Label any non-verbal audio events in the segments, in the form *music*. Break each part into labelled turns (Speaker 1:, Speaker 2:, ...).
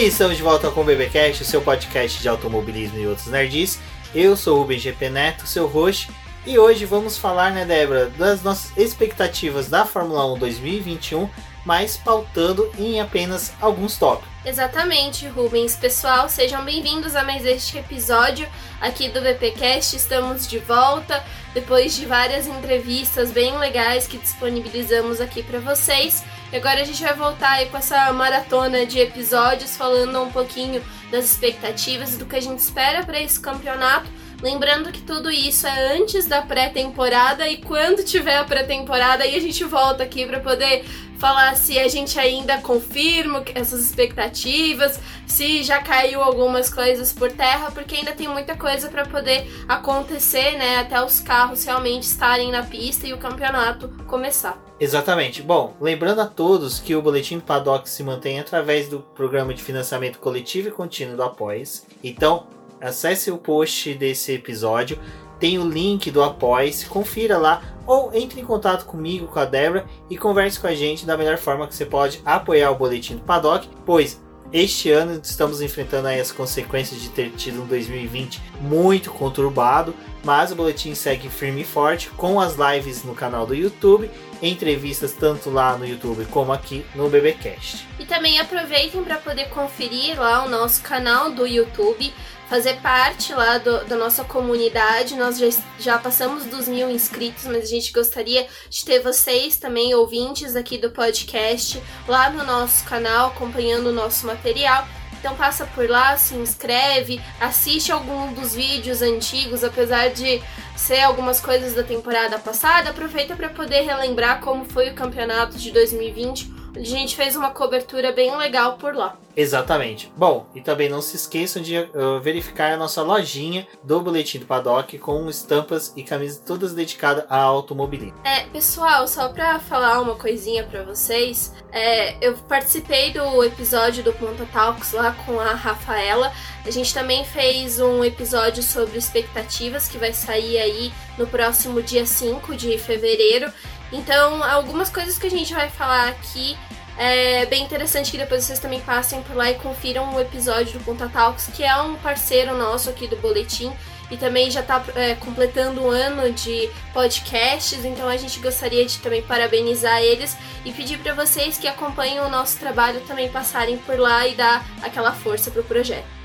Speaker 1: E estamos de volta com o BBcast, o seu podcast de automobilismo e outros nerds. Eu sou o Rubem GP Neto, seu host, e hoje vamos falar, né, Débora, das nossas expectativas da Fórmula 1 2021, mas pautando em apenas alguns tópicos.
Speaker 2: Exatamente, Rubens. Pessoal, sejam bem-vindos a mais este episódio aqui do VPcast. Estamos de volta depois de várias entrevistas bem legais que disponibilizamos aqui para vocês. E agora a gente vai voltar aí com essa maratona de episódios falando um pouquinho das expectativas e do que a gente espera para esse campeonato. Lembrando que tudo isso é antes da pré-temporada e quando tiver a pré-temporada aí a gente volta aqui para poder falar se a gente ainda confirma essas expectativas, se já caiu algumas coisas por terra, porque ainda tem muita coisa para poder acontecer, né, até os carros realmente estarem na pista e o campeonato começar.
Speaker 1: Exatamente. Bom, lembrando a todos que o Boletim do Paddock se mantém através do programa de financiamento coletivo e contínuo do Apoies. Então, acesse o post desse episódio, tem o link do Apoies, confira lá ou entre em contato comigo, com a Débora e converse com a gente da melhor forma que você pode apoiar o Boletim do Paddock, pois este ano estamos enfrentando as consequências de ter tido um 2020 muito conturbado, mas o boletim segue firme e forte com as lives no canal do YouTube, entrevistas tanto lá no YouTube como aqui no BBcast.
Speaker 2: E também aproveitem para poder conferir lá o nosso canal do YouTube fazer parte lá do, da nossa comunidade. Nós já, já passamos dos mil inscritos, mas a gente gostaria de ter vocês também, ouvintes aqui do podcast, lá no nosso canal, acompanhando o nosso material. Então passa por lá, se inscreve, assiste algum dos vídeos antigos, apesar de ser algumas coisas da temporada passada, aproveita para poder relembrar como foi o campeonato de 2020 a gente fez uma cobertura bem legal por lá.
Speaker 1: Exatamente. Bom, e também não se esqueçam de uh, verificar a nossa lojinha do Boletim do Paddock com estampas e camisas todas dedicadas a automobilismo.
Speaker 2: É, pessoal, só pra falar uma coisinha pra vocês, é, eu participei do episódio do Ponta Talks lá com a Rafaela. A gente também fez um episódio sobre expectativas que vai sair aí no próximo dia 5 de fevereiro. Então, algumas coisas que a gente vai falar aqui é bem interessante que depois vocês também passem por lá e confiram o episódio do Ponta Talks, que é um parceiro nosso aqui do Boletim e também já está é, completando um ano de podcasts, então a gente gostaria de também parabenizar eles e pedir para vocês que acompanham o nosso trabalho também passarem por lá e dar aquela força pro projeto.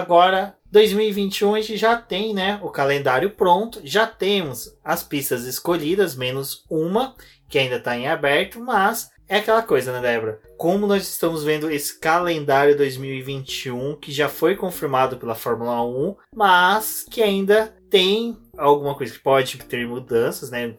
Speaker 1: Agora, 2021 a gente já tem, né, o calendário pronto, já temos as pistas escolhidas, menos uma, que ainda está em aberto, mas é aquela coisa, né, Débora? Como nós estamos vendo esse calendário 2021 que já foi confirmado pela Fórmula 1, mas que ainda tem alguma coisa que pode ter mudanças, né?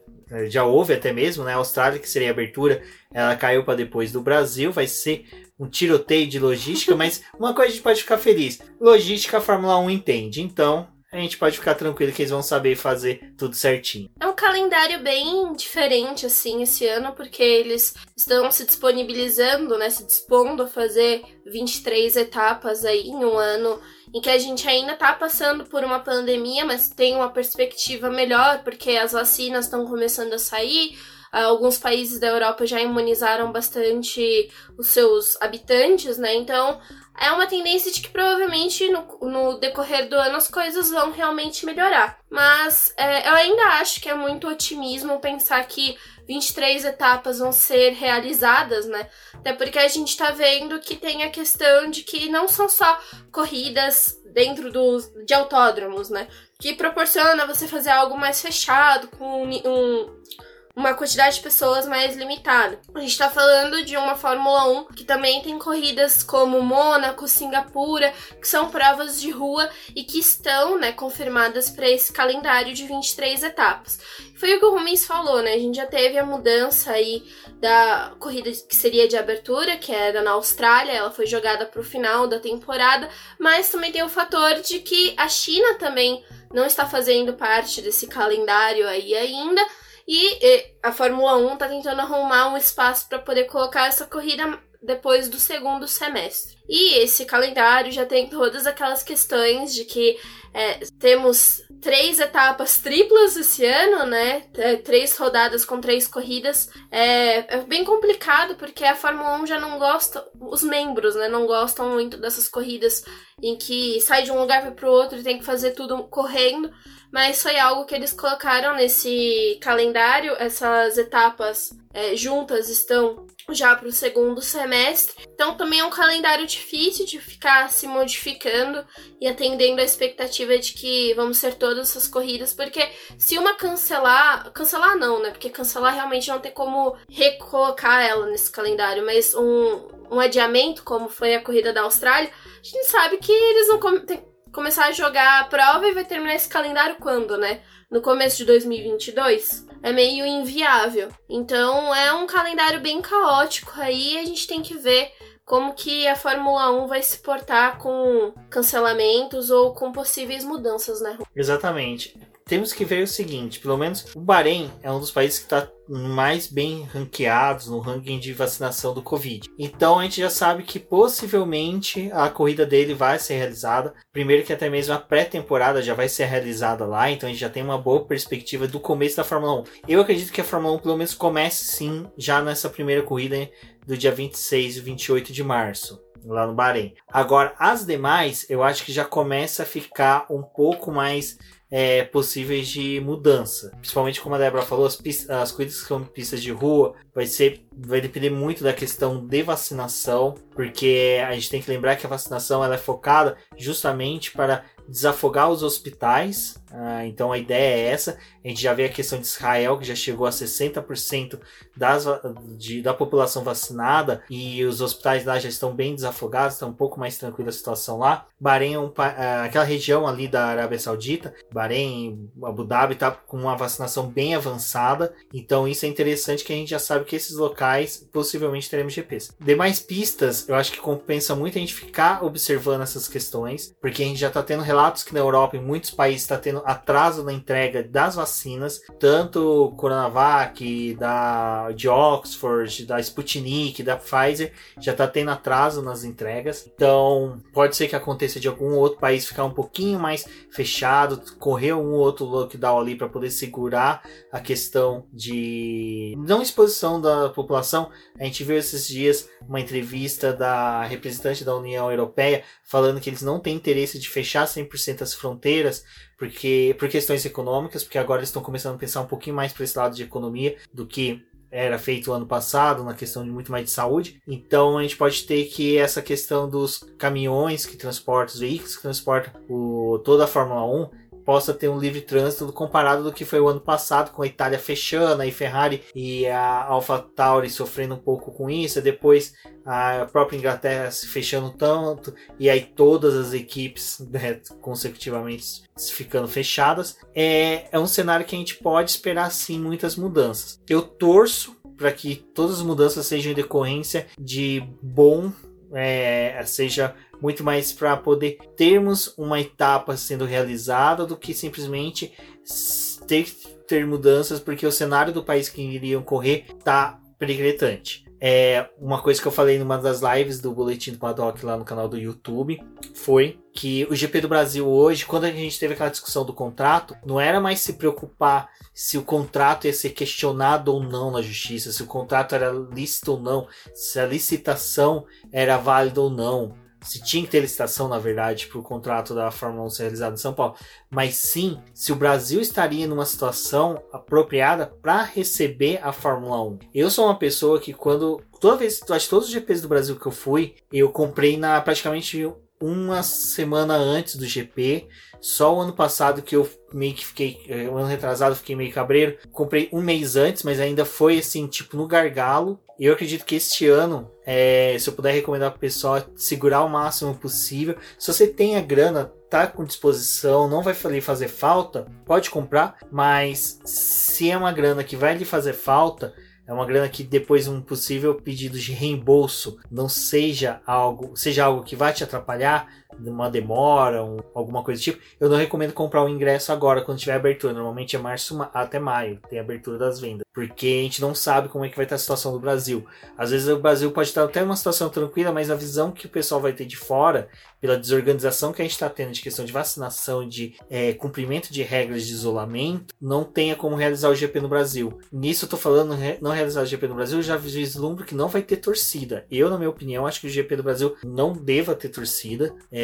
Speaker 1: Já houve até mesmo, né? A Austrália, que seria a abertura, ela caiu para depois do Brasil, vai ser um tiroteio de logística, *laughs* mas uma coisa a gente pode ficar feliz: logística a Fórmula 1 entende, então a gente pode ficar tranquilo que eles vão saber fazer tudo certinho.
Speaker 2: É um calendário bem diferente, assim, esse ano, porque eles estão se disponibilizando, né, se dispondo a fazer 23 etapas aí em um ano em que a gente ainda tá passando por uma pandemia, mas tem uma perspectiva melhor, porque as vacinas estão começando a sair, alguns países da Europa já imunizaram bastante os seus habitantes, né? Então é uma tendência de que provavelmente no, no decorrer do ano as coisas vão realmente melhorar. Mas é, eu ainda acho que é muito otimismo pensar que 23 etapas vão ser realizadas, né? Até porque a gente tá vendo que tem a questão de que não são só corridas dentro dos, de autódromos, né? Que proporciona você fazer algo mais fechado, com um, uma quantidade de pessoas mais limitada. A gente está falando de uma Fórmula 1 que também tem corridas como Mônaco, Singapura, que são provas de rua e que estão né, confirmadas para esse calendário de 23 etapas. Foi o que o Rumens falou, né? A gente já teve a mudança aí da corrida que seria de abertura, que era na Austrália, ela foi jogada para o final da temporada, mas também tem o fator de que a China também não está fazendo parte desse calendário aí ainda e a Fórmula 1 está tentando arrumar um espaço para poder colocar essa corrida depois do segundo semestre. E esse calendário já tem todas aquelas questões de que é, temos três etapas triplas esse ano, né? Três rodadas com três corridas. É, é, bem complicado porque a Fórmula 1 já não gosta, os membros, né? Não gostam muito dessas corridas em que sai de um lugar para o outro e tem que fazer tudo correndo. Mas foi algo que eles colocaram nesse calendário. Essas etapas é, juntas estão já para o segundo semestre. Então também é um calendário difícil de ficar se modificando e atendendo a expectativa de que vamos ser todas essas corridas, porque se uma cancelar, cancelar não, né? Porque cancelar realmente não tem como recolocar ela nesse calendário, mas um, um adiamento, como foi a corrida da Austrália, a gente sabe que eles vão com começar a jogar a prova e vai terminar esse calendário quando, né? No começo de 2022? é meio inviável. Então é um calendário bem caótico aí, a gente tem que ver como que a Fórmula 1 vai se portar com cancelamentos ou com possíveis mudanças, né?
Speaker 1: Exatamente temos que ver o seguinte: pelo menos o Bahrein é um dos países que está mais bem ranqueados no ranking de vacinação do Covid. Então a gente já sabe que possivelmente a corrida dele vai ser realizada. Primeiro que até mesmo a pré-temporada já vai ser realizada lá, então a gente já tem uma boa perspectiva do começo da Fórmula 1. Eu acredito que a Fórmula 1 pelo menos comece sim já nessa primeira corrida do dia 26 e 28 de março lá no Bahrein. Agora, as demais, eu acho que já começa a ficar um pouco mais é, possíveis de mudança. Principalmente como a Débora falou, as, pistas, as corridas que são pistas de rua vai ser vai depender muito da questão de vacinação, porque a gente tem que lembrar que a vacinação ela é focada justamente para desafogar os hospitais. Ah, então a ideia é essa. A gente já vê a questão de Israel, que já chegou a 60% das, de, da população vacinada e os hospitais lá já estão bem desafogados, está um pouco mais tranquila a situação lá. Bahrein, é um, ah, aquela região ali da Arábia Saudita, Bahrein, Abu Dhabi, está com uma vacinação bem avançada. Então isso é interessante que a gente já sabe que esses locais possivelmente teremos GPs. Demais pistas, eu acho que compensa muito a gente ficar observando essas questões, porque a gente já está tendo relatos que na Europa, em muitos países, está tendo atraso na entrega das vacinas, tanto Coronavac, da, de Oxford, da Sputnik, da Pfizer, já está tendo atraso nas entregas. Então, pode ser que aconteça de algum outro país ficar um pouquinho mais fechado, correr um outro lockdown ali para poder segurar a questão de não exposição da população. A gente viu esses dias uma entrevista da representante da União Europeia falando que eles não têm interesse de fechar 100% as fronteiras porque por questões econômicas, porque agora eles estão começando a pensar um pouquinho mais para esse lado de economia do que era feito ano passado, na questão de muito mais de saúde. Então a gente pode ter que essa questão dos caminhões que transportam, os veículos que transportam o, toda a Fórmula 1, possa ter um livre trânsito comparado do que foi o ano passado, com a Itália fechando, e Ferrari e a AlphaTauri sofrendo um pouco com isso, depois a própria Inglaterra se fechando tanto, e aí todas as equipes né, consecutivamente ficando fechadas. É, é um cenário que a gente pode esperar sim muitas mudanças. Eu torço para que todas as mudanças sejam decorrência de bom, é, seja muito mais para poder termos uma etapa sendo realizada do que simplesmente ter, ter mudanças, porque o cenário do país que iriam correr tá periclitante. É, uma coisa que eu falei numa das lives do Boletim do Paddock lá no canal do YouTube foi que o GP do Brasil hoje, quando a gente teve aquela discussão do contrato, não era mais se preocupar se o contrato ia ser questionado ou não na justiça, se o contrato era lícito ou não, se a licitação era válida ou não se tinha que ter licitação, na verdade, para o contrato da Fórmula 1 ser realizado em São Paulo, mas sim se o Brasil estaria numa situação apropriada para receber a Fórmula 1. Eu sou uma pessoa que quando toda vez, acho que todos os GPs do Brasil que eu fui, eu comprei na praticamente uma semana antes do GP. Só o ano passado que eu meio que fiquei, o eh, ano retrasado, fiquei meio cabreiro. Comprei um mês antes, mas ainda foi assim, tipo, no gargalo. E eu acredito que este ano, é, se eu puder recomendar para o pessoal, é segurar o máximo possível. Se você tem a grana, tá com disposição, não vai lhe fazer falta, pode comprar. Mas se é uma grana que vai lhe fazer falta, é uma grana que depois um possível pedido de reembolso não seja algo, seja algo que vai te atrapalhar, uma demora, um, alguma coisa do tipo, eu não recomendo comprar o ingresso agora, quando tiver abertura. Normalmente é março até maio, tem abertura das vendas. Porque a gente não sabe como é que vai estar a situação do Brasil. Às vezes o Brasil pode estar até uma situação tranquila, mas a visão que o pessoal vai ter de fora, pela desorganização que a gente está tendo de questão de vacinação, de é, cumprimento de regras de isolamento, não tenha como realizar o GP no Brasil. Nisso eu tô falando, não realizar o GP no Brasil, eu já vislumbro que não vai ter torcida. Eu, na minha opinião, acho que o GP do Brasil não deva ter torcida. É,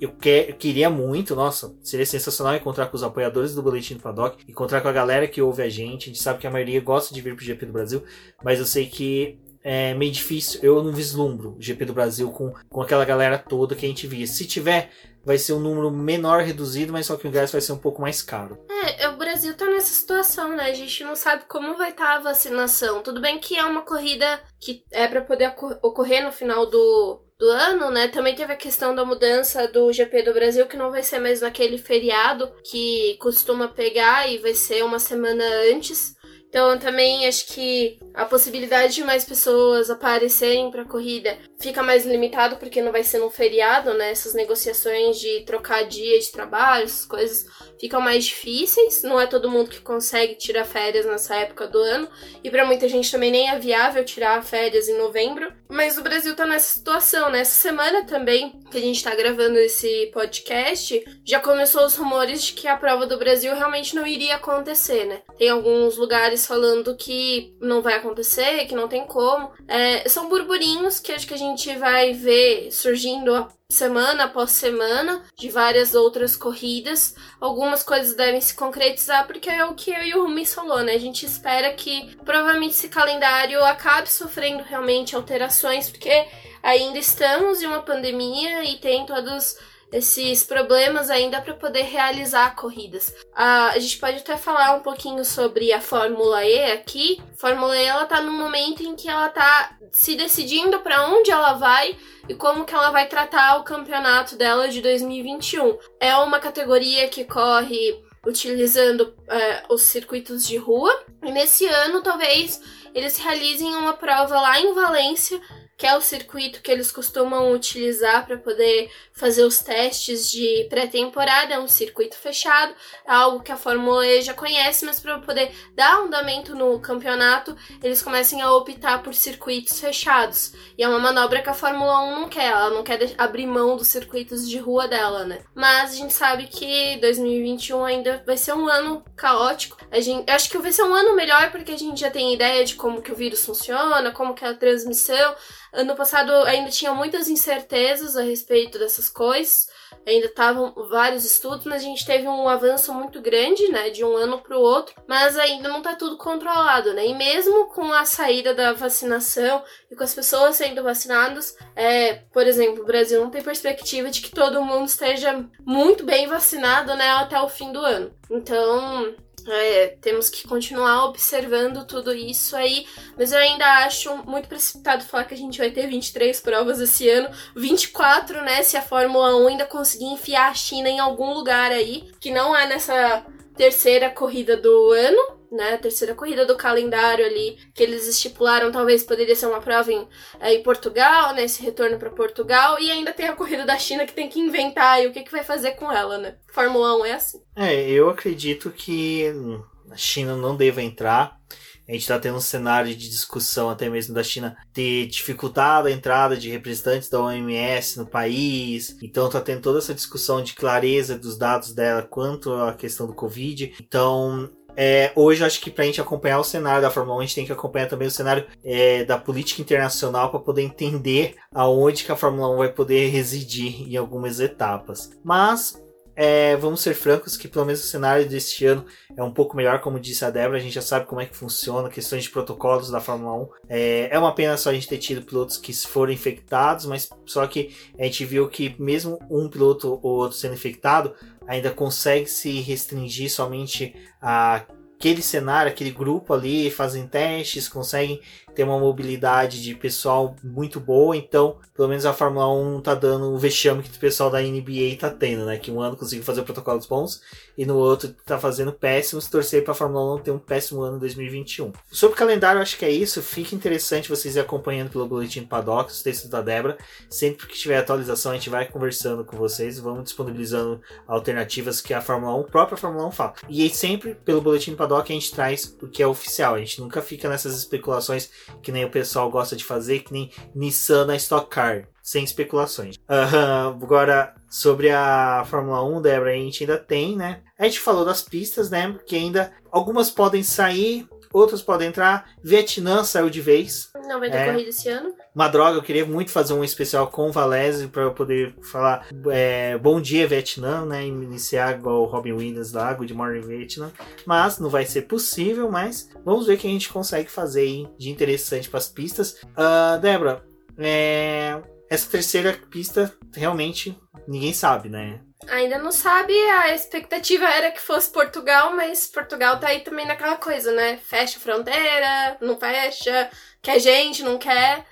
Speaker 1: eu, que, eu, queria muito, nossa, seria sensacional encontrar com os apoiadores do Boletim do Paddock, encontrar com a galera que ouve a gente. A gente sabe que a maioria gosta de vir pro GP do Brasil, mas eu sei que é meio difícil. Eu não vislumbro o GP do Brasil com, com aquela galera toda que a gente via. Se tiver, vai ser um número menor reduzido, mas só que o ingresso vai ser um pouco mais caro.
Speaker 2: É, o Brasil tá nessa situação, né? A gente não sabe como vai estar tá a vacinação. Tudo bem que é uma corrida que é para poder ocorrer no final do, do ano, né? Também teve a questão da mudança do GP do Brasil, que não vai ser mais naquele feriado que costuma pegar e vai ser uma semana antes. Então também acho que a possibilidade de mais pessoas aparecerem para a corrida fica mais limitado porque não vai ser num feriado, né? Essas negociações de trocar dia de trabalho, essas coisas ficam mais difíceis. Não é todo mundo que consegue tirar férias nessa época do ano e para muita gente também nem é viável tirar férias em novembro. Mas o Brasil tá nessa situação, né? Essa semana também que a gente tá gravando esse podcast, já começou os rumores de que a prova do Brasil realmente não iria acontecer, né? Tem alguns lugares falando que não vai acontecer, que não tem como. É, são burburinhos que acho que a gente vai ver surgindo semana após semana de várias outras corridas. Algumas coisas devem se concretizar porque é o que eu e o Rumi falou, né? A gente espera que provavelmente esse calendário acabe sofrendo realmente alterações porque ainda estamos em uma pandemia e tem todos esses problemas ainda para poder realizar corridas. Ah, a gente pode até falar um pouquinho sobre a Fórmula E aqui. A Fórmula E ela tá num momento em que ela tá se decidindo para onde ela vai e como que ela vai tratar o campeonato dela de 2021. É uma categoria que corre utilizando é, os circuitos de rua. E nesse ano, talvez eles realizem uma prova lá em Valência que é o circuito que eles costumam utilizar para poder fazer os testes de pré-temporada, é um circuito fechado, é algo que a Fórmula E já conhece, mas para poder dar andamento no campeonato, eles começam a optar por circuitos fechados. E é uma manobra que a Fórmula 1 não quer, ela não quer abrir mão dos circuitos de rua dela, né? Mas a gente sabe que 2021 ainda vai ser um ano caótico. A gente, acho que vai ser um ano melhor porque a gente já tem ideia de como que o vírus funciona, como que é a transmissão. Ano passado ainda tinha muitas incertezas a respeito dessas coisas, ainda estavam vários estudos, mas a gente teve um avanço muito grande, né, de um ano para o outro, mas ainda não está tudo controlado, né? E mesmo com a saída da vacinação e com as pessoas sendo vacinadas, é, por exemplo, o Brasil não tem perspectiva de que todo mundo esteja muito bem vacinado, né, até o fim do ano. Então, é, temos que continuar observando tudo isso aí, mas eu ainda acho muito precipitado falar que a gente vai ter 23 provas esse ano, 24, né? Se a Fórmula 1 ainda conseguir enfiar a China em algum lugar aí, que não é nessa terceira corrida do ano, né, terceira corrida do calendário ali, que eles estipularam, talvez poderia ser uma prova em, é, em Portugal, né, esse retorno para Portugal, e ainda tem a corrida da China que tem que inventar e o que, que vai fazer com ela, né? Fórmula 1 é assim.
Speaker 1: É, eu acredito que a China não deva entrar. A gente está tendo um cenário de discussão até mesmo da China ter dificultado a entrada de representantes da OMS no país. Então está tendo toda essa discussão de clareza dos dados dela quanto à questão do Covid. Então é, hoje acho que para a gente acompanhar o cenário da Fórmula 1, a gente tem que acompanhar também o cenário é, da política internacional para poder entender aonde que a Fórmula 1 vai poder residir em algumas etapas. Mas é, vamos ser francos que pelo menos o cenário deste ano é um pouco melhor, como disse a Débora, a gente já sabe como é que funciona, questões de protocolos da Fórmula 1. É, é uma pena só a gente ter tido pilotos que foram infectados, mas só que a gente viu que mesmo um piloto ou outro sendo infectado, ainda consegue se restringir somente a aquele cenário, aquele grupo ali, fazem testes, conseguem tem uma mobilidade de pessoal muito boa, então pelo menos a Fórmula 1 tá dando o vexame que o pessoal da NBA tá tendo, né? Que um ano conseguiu fazer protocolos bons e no outro tá fazendo péssimos. Torcer pra Fórmula 1 ter um péssimo ano 2021. Sobre o calendário, acho que é isso. Fica interessante vocês ir acompanhando pelo Boletim do Paddock, os textos da Débora. Sempre que tiver atualização, a gente vai conversando com vocês, vamos disponibilizando alternativas que a Fórmula 1, a própria Fórmula 1 fala. E aí sempre pelo Boletim do Paddock a gente traz o que é oficial. A gente nunca fica nessas especulações que nem o pessoal gosta de fazer, que nem Nissan na Stock Car sem especulações. Uh, agora, sobre a Fórmula 1, Débora, a gente ainda tem, né? A gente falou das pistas, né? Que ainda algumas podem sair, outras podem entrar. Vietnã saiu de vez.
Speaker 2: Não vai ter
Speaker 1: É.
Speaker 2: corrida esse ano.
Speaker 1: Uma droga, eu queria muito fazer um especial com o Valese para eu poder falar é, Bom Dia Vietnã, né? Iniciar igual o Robin Williams lá, Good Morning Vietnã. Mas não vai ser possível, mas vamos ver o que a gente consegue fazer aí de interessante para as pistas. Ah, Débora, é, essa terceira pista realmente ninguém sabe, né?
Speaker 2: Ainda não sabe, a expectativa era que fosse Portugal, mas Portugal tá aí também naquela coisa, né? Fecha fronteira, não fecha, quer gente, não quer.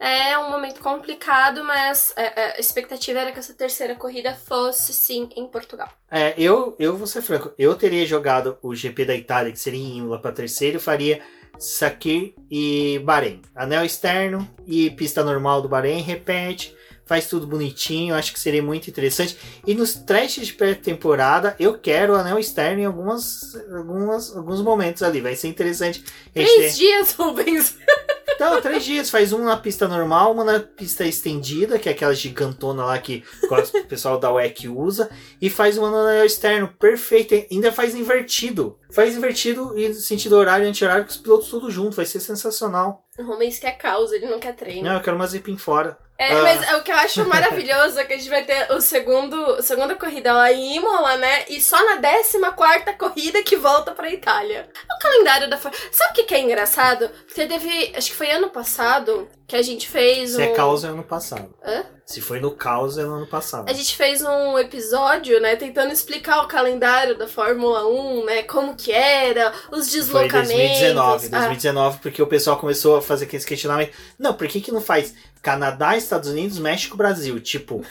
Speaker 2: É um momento complicado, mas é, é, a expectativa era que essa terceira corrida fosse sim em Portugal.
Speaker 1: É, eu, eu vou ser franco, eu teria jogado o GP da Itália, que seria em Imola para terceiro, faria Sakir e Bahrein. Anel externo e pista normal do Bahrein, repete, faz tudo bonitinho, acho que seria muito interessante. E nos testes de pré-temporada, eu quero o anel externo em algumas, algumas, alguns momentos ali, vai ser interessante.
Speaker 2: Três dias, Rubens! *laughs*
Speaker 1: então, três dias. Faz um na pista normal, uma na pista estendida, que é aquela gigantona lá que o pessoal da WEC usa, e faz uma no anel externo. Perfeito. Ainda faz invertido. Faz invertido e sentido horário e anti-horário com os pilotos tudo junto. Vai ser sensacional.
Speaker 2: O Rubens quer causa, ele não quer treino.
Speaker 1: Não, eu quero uma zipim fora.
Speaker 2: É,
Speaker 1: Ah.
Speaker 2: mas o que eu acho maravilhoso é que a gente vai ter o segundo, a segunda corrida lá em Imola, né? E só na 14 corrida que volta pra Itália. O calendário da. Sabe o que, que é engraçado? Porque teve. Acho que foi ano passado que a gente fez
Speaker 1: Se
Speaker 2: um.
Speaker 1: é caos, é ano passado.
Speaker 2: Hã?
Speaker 1: Se foi no caos, é no ano passado.
Speaker 2: A gente fez um episódio, né, tentando explicar o calendário da Fórmula 1, né, como que era, os
Speaker 1: Foi
Speaker 2: deslocamentos.
Speaker 1: 2019,
Speaker 2: Ah,
Speaker 1: 2019, porque o pessoal começou a fazer aqueles questionamentos. Não, por que, que não faz Canadá, Estados Unidos, México, Brasil? Tipo,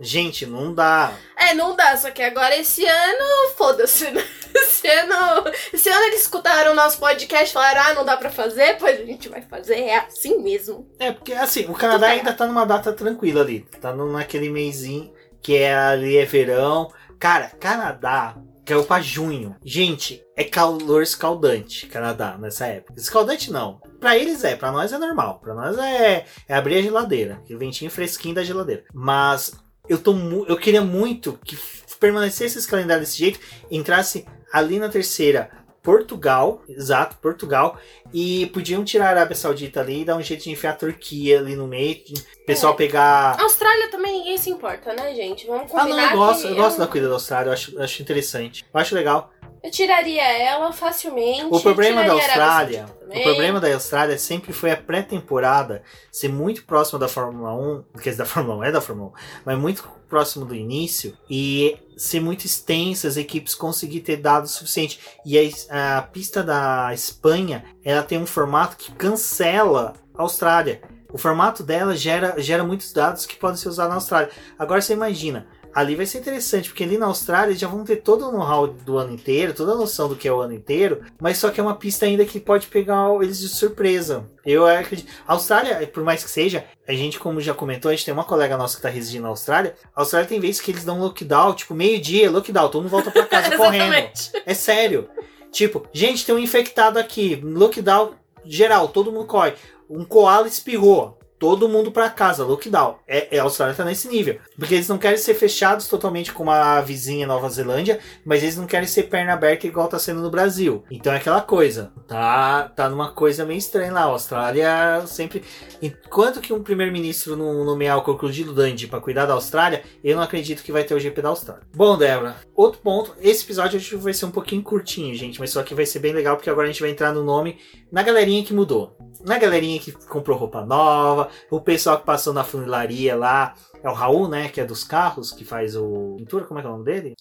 Speaker 1: gente, não dá.
Speaker 2: É, não dá, só que agora esse ano, foda-se, né? *laughs* Esse ano, esse ano eles escutaram o nosso podcast e falaram, ah, não dá pra fazer, pois a gente vai fazer, é assim mesmo.
Speaker 1: É, porque assim, o Canadá
Speaker 2: Tudo
Speaker 1: ainda tá numa data tranquila ali. Tá naquele mêsinho que é ali é verão. Cara, Canadá caiu pra junho. Gente, é calor escaldante, Canadá, nessa época. Escaldante não. Pra eles é, pra nós é normal. Pra nós é, é abrir a geladeira. Aquele ventinho fresquinho da geladeira. Mas eu, tô eu queria muito que permanecesse esse calendário desse jeito, entrasse ali na terceira. Portugal, exato, Portugal, e podiam tirar a Arábia Saudita ali e dar um jeito de enfiar a Turquia ali no meio, o pessoal
Speaker 2: É.
Speaker 1: pegar.
Speaker 2: A Austrália também ninguém se importa, né, gente? Vamos
Speaker 1: Ah,
Speaker 2: combinar
Speaker 1: não, eu gosto, eu gosto
Speaker 2: eu,
Speaker 1: da corrida da Austrália, eu acho, eu acho interessante. Eu acho legal.
Speaker 2: Eu tiraria ela facilmente.
Speaker 1: O problema da Austrália, o problema da Austrália sempre foi a pré-temporada ser muito próxima da Fórmula 1, quer dizer, da Fórmula 1 é da Fórmula 1, mas muito próximo do início e ser muito extensa, as equipes conseguir ter dados suficiente. E a, a pista da Espanha, ela tem um formato que cancela a Austrália. O formato dela gera, gera muitos dados que podem ser usados na Austrália. Agora você imagina, ali vai ser interessante, porque ali na Austrália eles já vão ter todo o know-how do ano inteiro, toda a noção do que é o ano inteiro, mas só que é uma pista ainda que pode pegar eles de surpresa. Eu acredito. A Austrália, por mais que seja, a gente, como já comentou, a gente tem uma colega nossa que tá residindo na Austrália. A Austrália tem vezes que eles dão lockdown, tipo, meio-dia, lockdown, todo mundo volta pra *laughs* casa correndo. É sério. Tipo, gente, tem um infectado aqui, lockdown geral, todo mundo corre. Um koala espirrou. Todo mundo pra casa, lockdown. É, é, a Austrália tá nesse nível. Porque eles não querem ser fechados totalmente como a vizinha Nova Zelândia, mas eles não querem ser perna aberta igual tá sendo no Brasil. Então é aquela coisa. Tá, tá numa coisa meio estranha lá. A Austrália sempre. Enquanto que um primeiro-ministro não nomear o Crocodilo Dundee pra cuidar da Austrália, eu não acredito que vai ter o GP da Austrália. Bom, Débora, outro ponto. Esse episódio acho que vai ser um pouquinho curtinho, gente, mas só que vai ser bem legal porque agora a gente vai entrar no nome na galerinha que mudou. Na galerinha que comprou roupa nova, o pessoal que passou na funilaria lá. É o Raul, né? Que é dos carros, que faz o. Pintura, como é que é o nome dele?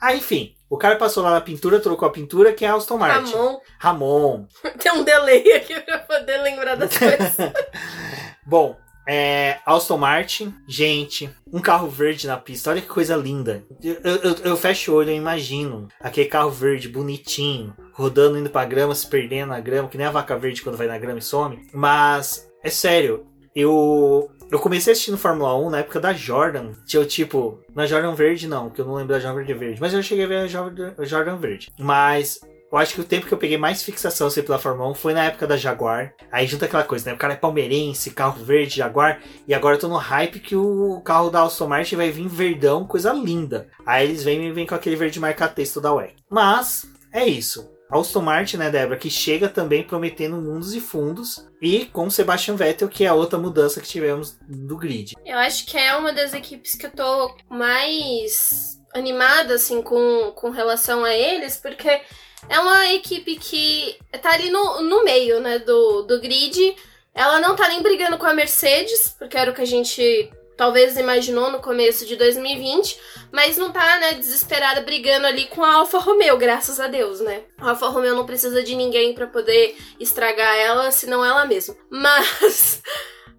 Speaker 1: Ah, enfim. O cara passou lá na pintura, trocou a pintura, que é Aston Martin.
Speaker 2: Ramon.
Speaker 1: Ramon. *laughs*
Speaker 2: Tem um delay aqui pra poder lembrar das *laughs* coisas.
Speaker 1: Bom, é, Aston Martin, gente, um carro verde na pista, olha que coisa linda. Eu, eu, eu fecho o olho e imagino aquele carro verde bonitinho, rodando indo pra grama, se perdendo na grama, que nem a vaca verde quando vai na grama e some. Mas, é sério, eu. Eu comecei assistindo Fórmula 1 na época da Jordan. Tinha tipo. Na Jordan Verde, não, que eu não lembro da Jordan Verde. Mas eu cheguei a ver a Jordan, Verde. Mas eu acho que o tempo que eu peguei mais fixação assim, pela Fórmula 1 foi na época da Jaguar. Aí junta aquela coisa, né? O cara é palmeirense, carro verde, Jaguar. E agora eu tô no hype que o carro da Aston Martin vai vir verdão, coisa linda. Aí eles vêm e vêm com aquele verde marca-texto da WEC. Mas, é isso. Aston Martin, né, Débora, que chega também prometendo mundos e fundos. E com Sebastian Vettel, que é a outra mudança que tivemos do grid.
Speaker 2: Eu acho que é uma das equipes que eu tô mais animada, assim, com, com relação a eles, porque é uma equipe que tá ali no, no meio, né, do, do grid. Ela não tá nem brigando com a Mercedes, porque era o que a gente talvez imaginou no começo de 2020, mas não tá, né, desesperada brigando ali com a Alfa Romeo, graças a Deus, né? A Alfa Romeo não precisa de ninguém para poder estragar ela, senão ela mesma. *laughs* Mas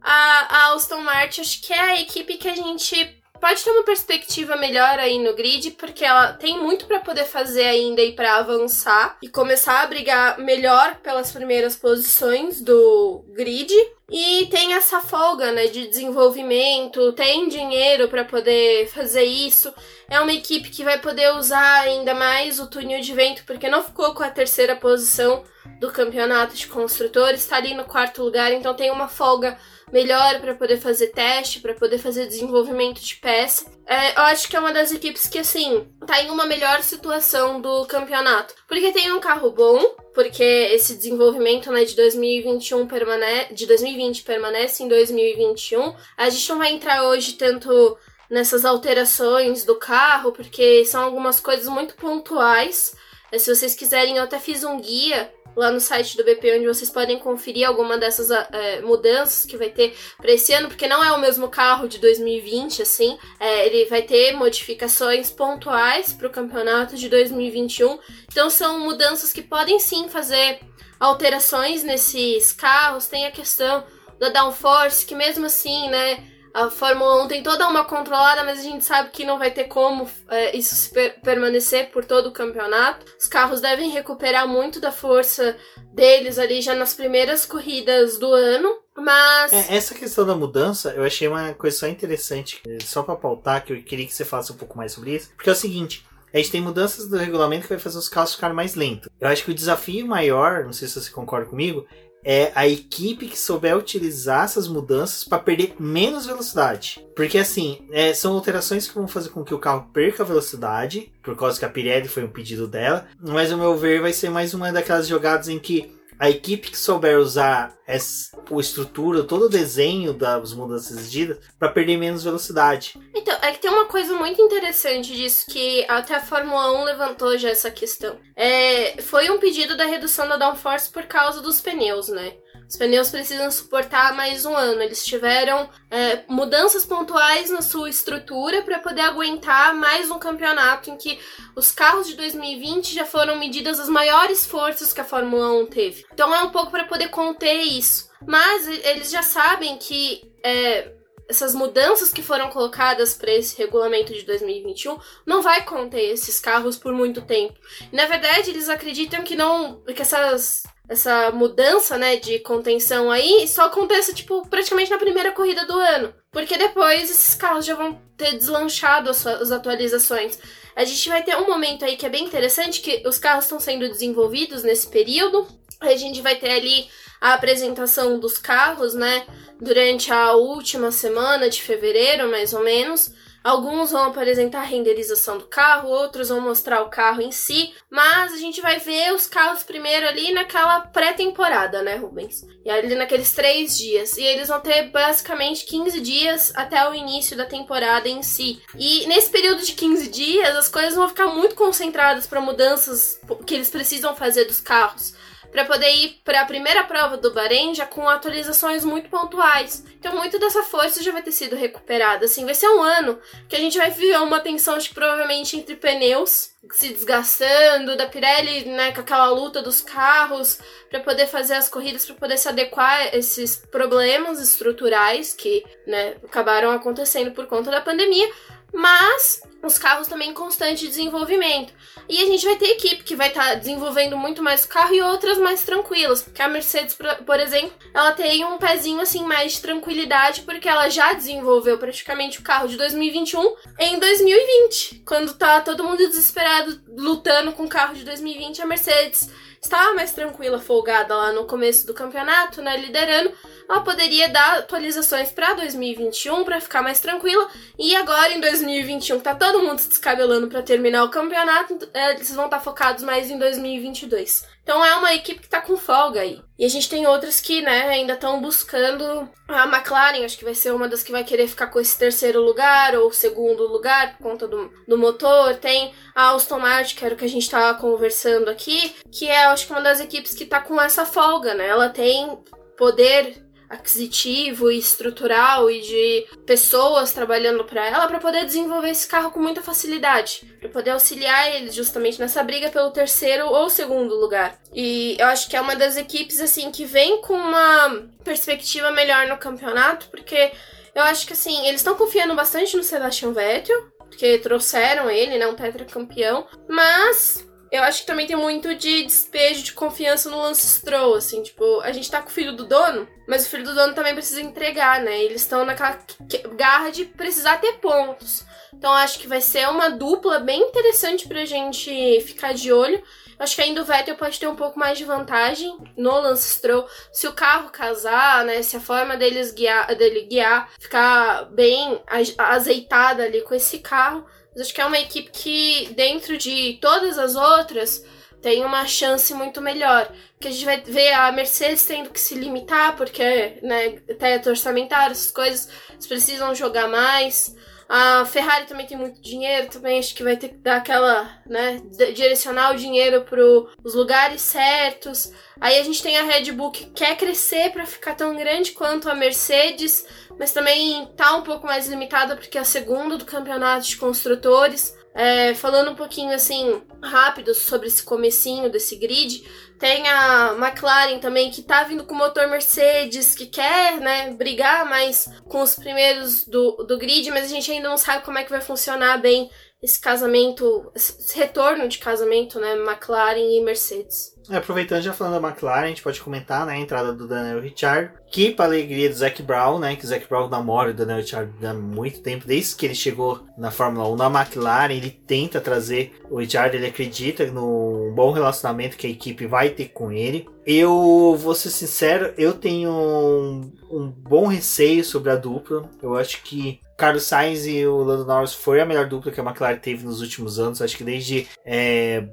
Speaker 2: a, a Aston Martin acho que é a equipe que a gente pode ter uma perspectiva melhor aí no grid, porque ela tem muito para poder fazer ainda e para avançar e começar a brigar melhor pelas primeiras posições do grid. E tem essa folga, né, de desenvolvimento, tem dinheiro para poder fazer isso. É uma equipe que vai poder usar ainda mais o túnel de vento, porque não ficou com a terceira posição do campeonato de construtores, está ali no quarto lugar, então tem uma folga melhor para poder fazer teste, para poder fazer desenvolvimento de peça. É, eu acho que é uma das equipes que, assim, tá em uma melhor situação do campeonato. Porque tem um carro bom, porque esse desenvolvimento né, de 2021 permanece, de 2020 permanece em 2021. A gente não vai entrar hoje tanto nessas alterações do carro, porque são algumas coisas muito pontuais. É, se vocês quiserem, eu até fiz um guia lá no site do BP, onde vocês podem conferir alguma dessas é, mudanças que vai ter para esse ano, porque não é o mesmo carro de 2020, assim. É, ele vai ter modificações pontuais para o campeonato de 2021. Então são mudanças que podem sim fazer alterações nesses carros. Tem a questão da downforce, que mesmo assim, né? A Fórmula 1 tem toda uma controlada, mas a gente sabe que não vai ter como é, isso per permanecer por todo o campeonato. Os carros devem recuperar muito da força deles ali já nas primeiras corridas do ano. Mas.
Speaker 1: É, essa questão da mudança, eu achei uma coisa só interessante, só para pautar, que eu queria que você falasse um pouco mais sobre isso. Porque é o seguinte. A gente tem mudanças do regulamento que vai fazer os carros ficarem mais lentos. Eu acho que o desafio maior, não sei se você concorda comigo, é a equipe que souber utilizar essas mudanças para perder menos velocidade. Porque assim, é, são alterações que vão fazer com que o carro perca velocidade, por causa que a Pirelli foi um pedido dela. Mas, ao meu ver, vai ser mais uma daquelas jogadas em que a equipe que souber usar essa, estrutura, todo o desenho das mudanças exigidas para perder menos velocidade.
Speaker 2: Então, é que tem uma coisa muito interessante disso que até a Fórmula 1 levantou já essa questão. É, foi um pedido da redução da downforce por causa dos pneus, né? Os pneus precisam suportar mais um ano. Eles tiveram é, mudanças pontuais na sua estrutura para poder aguentar mais um campeonato em que os carros de 2020 já foram medidas as maiores forças que a Fórmula 1 teve. Então é um pouco para poder conter isso. Mas eles já sabem que é, essas mudanças que foram colocadas para esse regulamento de 2021 não vai conter esses carros por muito tempo. Na verdade, eles acreditam que não que essas essa mudança, né, de contenção aí só acontece, tipo, praticamente na primeira corrida do ano. Porque depois esses carros já vão ter deslanchado as, suas, as atualizações. A gente vai ter um momento aí que é bem interessante, que os carros estão sendo desenvolvidos nesse período. A gente vai ter ali a apresentação dos carros, né, durante a última semana de fevereiro, mais ou menos. Alguns vão apresentar a renderização do carro, outros vão mostrar o carro em si, mas a gente vai ver os carros primeiro ali naquela pré-temporada, né, Rubens? E ali naqueles três dias. E eles vão ter basicamente 15 dias até o início da temporada em si. E nesse período de 15 dias, as coisas vão ficar muito concentradas para mudanças que eles precisam fazer dos carros para poder ir para a primeira prova do Bahrein já com atualizações muito pontuais. Então, muito dessa força já vai ter sido recuperada. Assim, vai ser um ano que a gente vai viver uma tensão, acho que provavelmente entre pneus se desgastando, da Pirelli, né, com aquela luta dos carros para poder fazer as corridas, para poder se adequar a esses problemas estruturais que, né, acabaram acontecendo por conta da pandemia mas os carros também em constante desenvolvimento. E a gente vai ter equipe que vai estar tá desenvolvendo muito mais o carro e outras mais tranquilas, porque a Mercedes, por exemplo, ela tem um pezinho assim mais de tranquilidade porque ela já desenvolveu praticamente o carro de 2021 em 2020, quando tá todo mundo desesperado lutando com o carro de 2020, a Mercedes estava mais tranquila, folgada lá no começo do campeonato, né, liderando, ela poderia dar atualizações para 2021 para ficar mais tranquila. E agora em 2021, que tá todo mundo se descabelando para terminar o campeonato, é, eles vão estar tá focados mais em 2022. Então é uma equipe que tá com folga aí. E a gente tem outras que, né, ainda estão buscando. A McLaren, acho que vai ser uma das que vai querer ficar com esse terceiro lugar ou segundo lugar por conta do, do motor. Tem a Aston Martin, que era o que a gente tava conversando aqui, que é, acho que uma das equipes que tá com essa folga, né? Ela tem poder aquisitivo e estrutural e de pessoas trabalhando para ela para poder desenvolver esse carro com muita facilidade, para poder auxiliar eles justamente nessa briga pelo terceiro ou segundo lugar. E eu acho que é uma das equipes assim que vem com uma perspectiva melhor no campeonato, porque eu acho que assim, eles estão confiando bastante no Sebastian Vettel, porque trouxeram ele, né, um tetracampeão, mas eu acho que também tem muito de despejo de confiança no Lance Stroll, assim, tipo, a gente tá com o filho do dono, mas o filho do dono também precisa entregar, né? Eles estão naquela garra de precisar ter pontos. Então acho que vai ser uma dupla bem interessante pra gente ficar de olho. Acho que ainda o Vettel pode ter um pouco mais de vantagem no Lance Stroll. Se o carro casar, né? Se a forma deles guiar, dele guiar ficar bem azeitada ali com esse carro, mas acho que é uma equipe que, dentro de todas as outras, tem uma chance muito melhor. Que a gente vai ver a Mercedes tendo que se limitar, porque, né, teto orçamentário, essas coisas, eles precisam jogar mais. A Ferrari também tem muito dinheiro, também acho que vai ter que dar aquela, né, direcionar o dinheiro para os lugares certos. Aí a gente tem a Red Bull que quer crescer para ficar tão grande quanto a Mercedes, mas também tá um pouco mais limitada porque é a segunda do campeonato de construtores. É, falando um pouquinho assim rápido sobre esse comecinho desse grid, tem a McLaren também que tá vindo com motor Mercedes, que quer, né, brigar mais com os primeiros do, do grid, mas a gente ainda não sabe como é que vai funcionar bem esse casamento, esse retorno de casamento, né, McLaren e Mercedes.
Speaker 1: É, aproveitando já falando da McLaren, a gente pode comentar, né, a entrada do Daniel Ricciardo, que para alegria do Zac Brown, né, que o Zac Brown namora o Daniel Ricciardo há muito tempo, desde que ele chegou na Fórmula 1 na McLaren, ele tenta trazer o Ricciardo, ele acredita no bom relacionamento que a equipe vai ter com ele. Eu vou ser sincero, eu tenho um, um bom receio sobre a dupla. Eu acho que Carlos Sainz e o Lando Norris foi a melhor dupla que a McLaren teve nos últimos anos. Acho que desde é,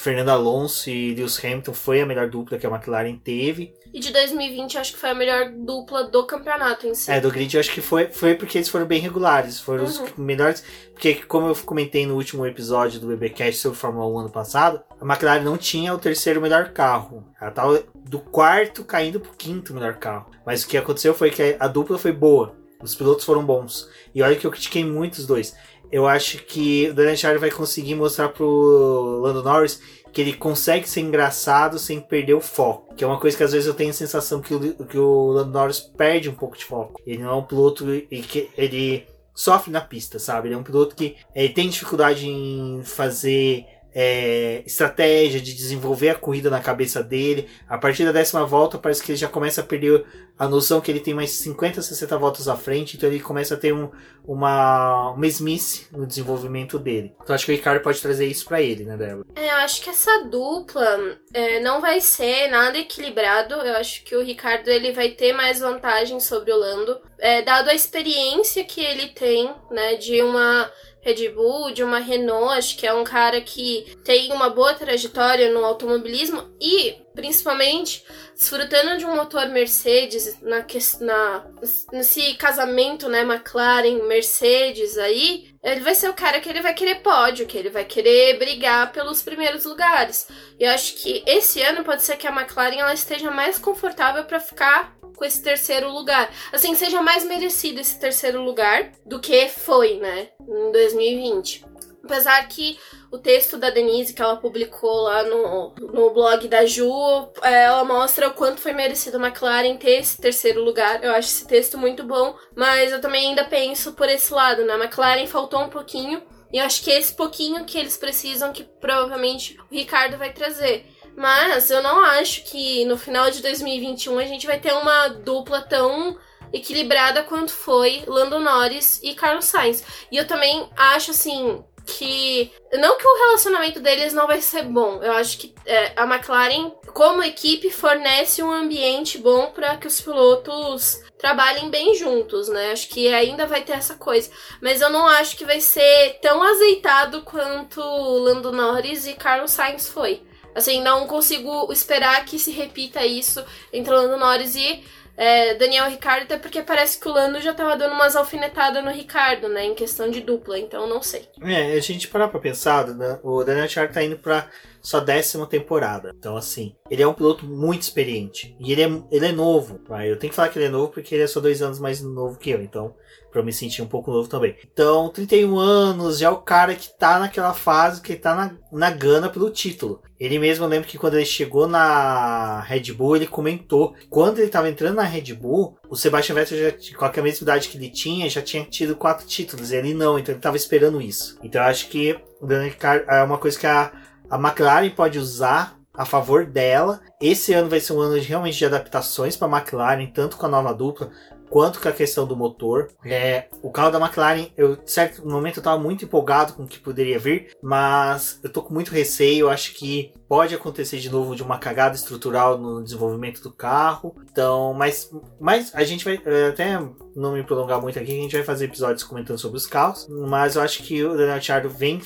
Speaker 1: Fernando Alonso e Lewis Hamilton foi a melhor dupla que a McLaren teve.
Speaker 2: E de 2020 acho que foi a melhor dupla do campeonato em si.
Speaker 1: É, do grid eu acho que foi, foi porque eles foram bem regulares. Foram uhum. os melhores. Porque, como eu comentei no último episódio do BBcast sobre Fórmula 1 ano passado, a McLaren não tinha o terceiro melhor carro. Ela tava do quarto caindo pro quinto melhor carro. Mas o que aconteceu foi que a dupla foi boa. Os pilotos foram bons. E olha que eu critiquei muito os dois. Eu acho que o Daniel Charlie vai conseguir mostrar pro Lando Norris que ele consegue ser engraçado sem perder o foco. Que é uma coisa que às vezes eu tenho a sensação que o, que o Lando Norris perde um pouco de foco. Ele não é um piloto e que ele sofre na pista, sabe? Ele é um piloto que ele tem dificuldade em fazer é, estratégia de desenvolver a corrida na cabeça dele. A partir da décima volta, parece que ele já começa a perder a noção que ele tem mais 50, 60 voltas à frente, então ele começa a ter um, uma mesmice no desenvolvimento dele. Então acho que o Ricardo pode trazer isso para ele, né, Débora?
Speaker 2: É, eu acho que essa dupla é, não vai ser nada equilibrado. Eu acho que o Ricardo ele vai ter mais vantagem sobre o Lando, é, dado a experiência que ele tem, né, de uma Red Bull, de uma Renault, acho que é um cara que tem uma boa trajetória no automobilismo e, principalmente, desfrutando de um motor Mercedes na, na, nesse casamento, né, McLaren, Mercedes aí, ele vai ser o cara que ele vai querer pódio, que ele vai querer brigar pelos primeiros lugares. E eu acho que esse ano pode ser que a McLaren ela esteja mais confortável para ficar com esse terceiro lugar. Assim, seja mais merecido esse terceiro lugar do que foi, né, em 2020. Apesar que o texto da Denise que ela publicou lá no, no blog da Ju, é, ela mostra o quanto foi merecido a McLaren ter esse terceiro lugar. Eu acho esse texto muito bom, mas eu também ainda penso por esse lado, né? A McLaren faltou um pouquinho. E eu acho que é esse pouquinho que eles precisam que provavelmente o Ricardo vai trazer. Mas eu não acho que no final de 2021 a gente vai ter uma dupla tão equilibrada quanto foi Lando Norris e Carlos Sainz. E eu também acho assim que não que o relacionamento deles não vai ser bom. Eu acho que é, a McLaren, como equipe, fornece um ambiente bom para que os pilotos trabalhem bem juntos, né? Acho que ainda vai ter essa coisa. Mas eu não acho que vai ser tão azeitado quanto Lando Norris e Carlos Sainz foi. Assim, não consigo esperar que se repita isso entre Lando Norris e é, Daniel Ricardo, até porque parece que o Lando já tava dando umas alfinetadas no Ricardo, né? Em questão de dupla, então não sei.
Speaker 1: É, a gente parar pra pensar, né, o Daniel Ricardo tá indo pra sua décima temporada. Então, assim, ele é um piloto muito experiente. E ele é, ele é novo. Tá? Eu tenho que falar que ele é novo porque ele é só dois anos mais novo que eu. Então, para eu me sentir um pouco novo também. Então, 31 anos, já é o cara que tá naquela fase que tá na, na gana pelo título. Ele mesmo, eu lembro que quando ele chegou na Red Bull, ele comentou, quando ele tava entrando na Red Bull, o Sebastian Vettel já, com a mesma idade que ele tinha, já tinha tido quatro títulos, ele não, então ele tava esperando isso. Então eu acho que o Daniel Ricciardo é uma coisa que a, a McLaren pode usar a favor dela. Esse ano vai ser um ano de, realmente de adaptações para a McLaren, tanto com a nova dupla quanto com a questão do motor. É, o carro da McLaren, eu, certo momento eu estava muito empolgado com o que poderia vir, mas eu tô com muito receio. Acho que pode acontecer de novo de uma cagada estrutural no desenvolvimento do carro. Então, mas, mas a gente vai é, até não me prolongar muito aqui, a gente vai fazer episódios comentando sobre os carros. Mas eu acho que o Daniel Ricciardo vem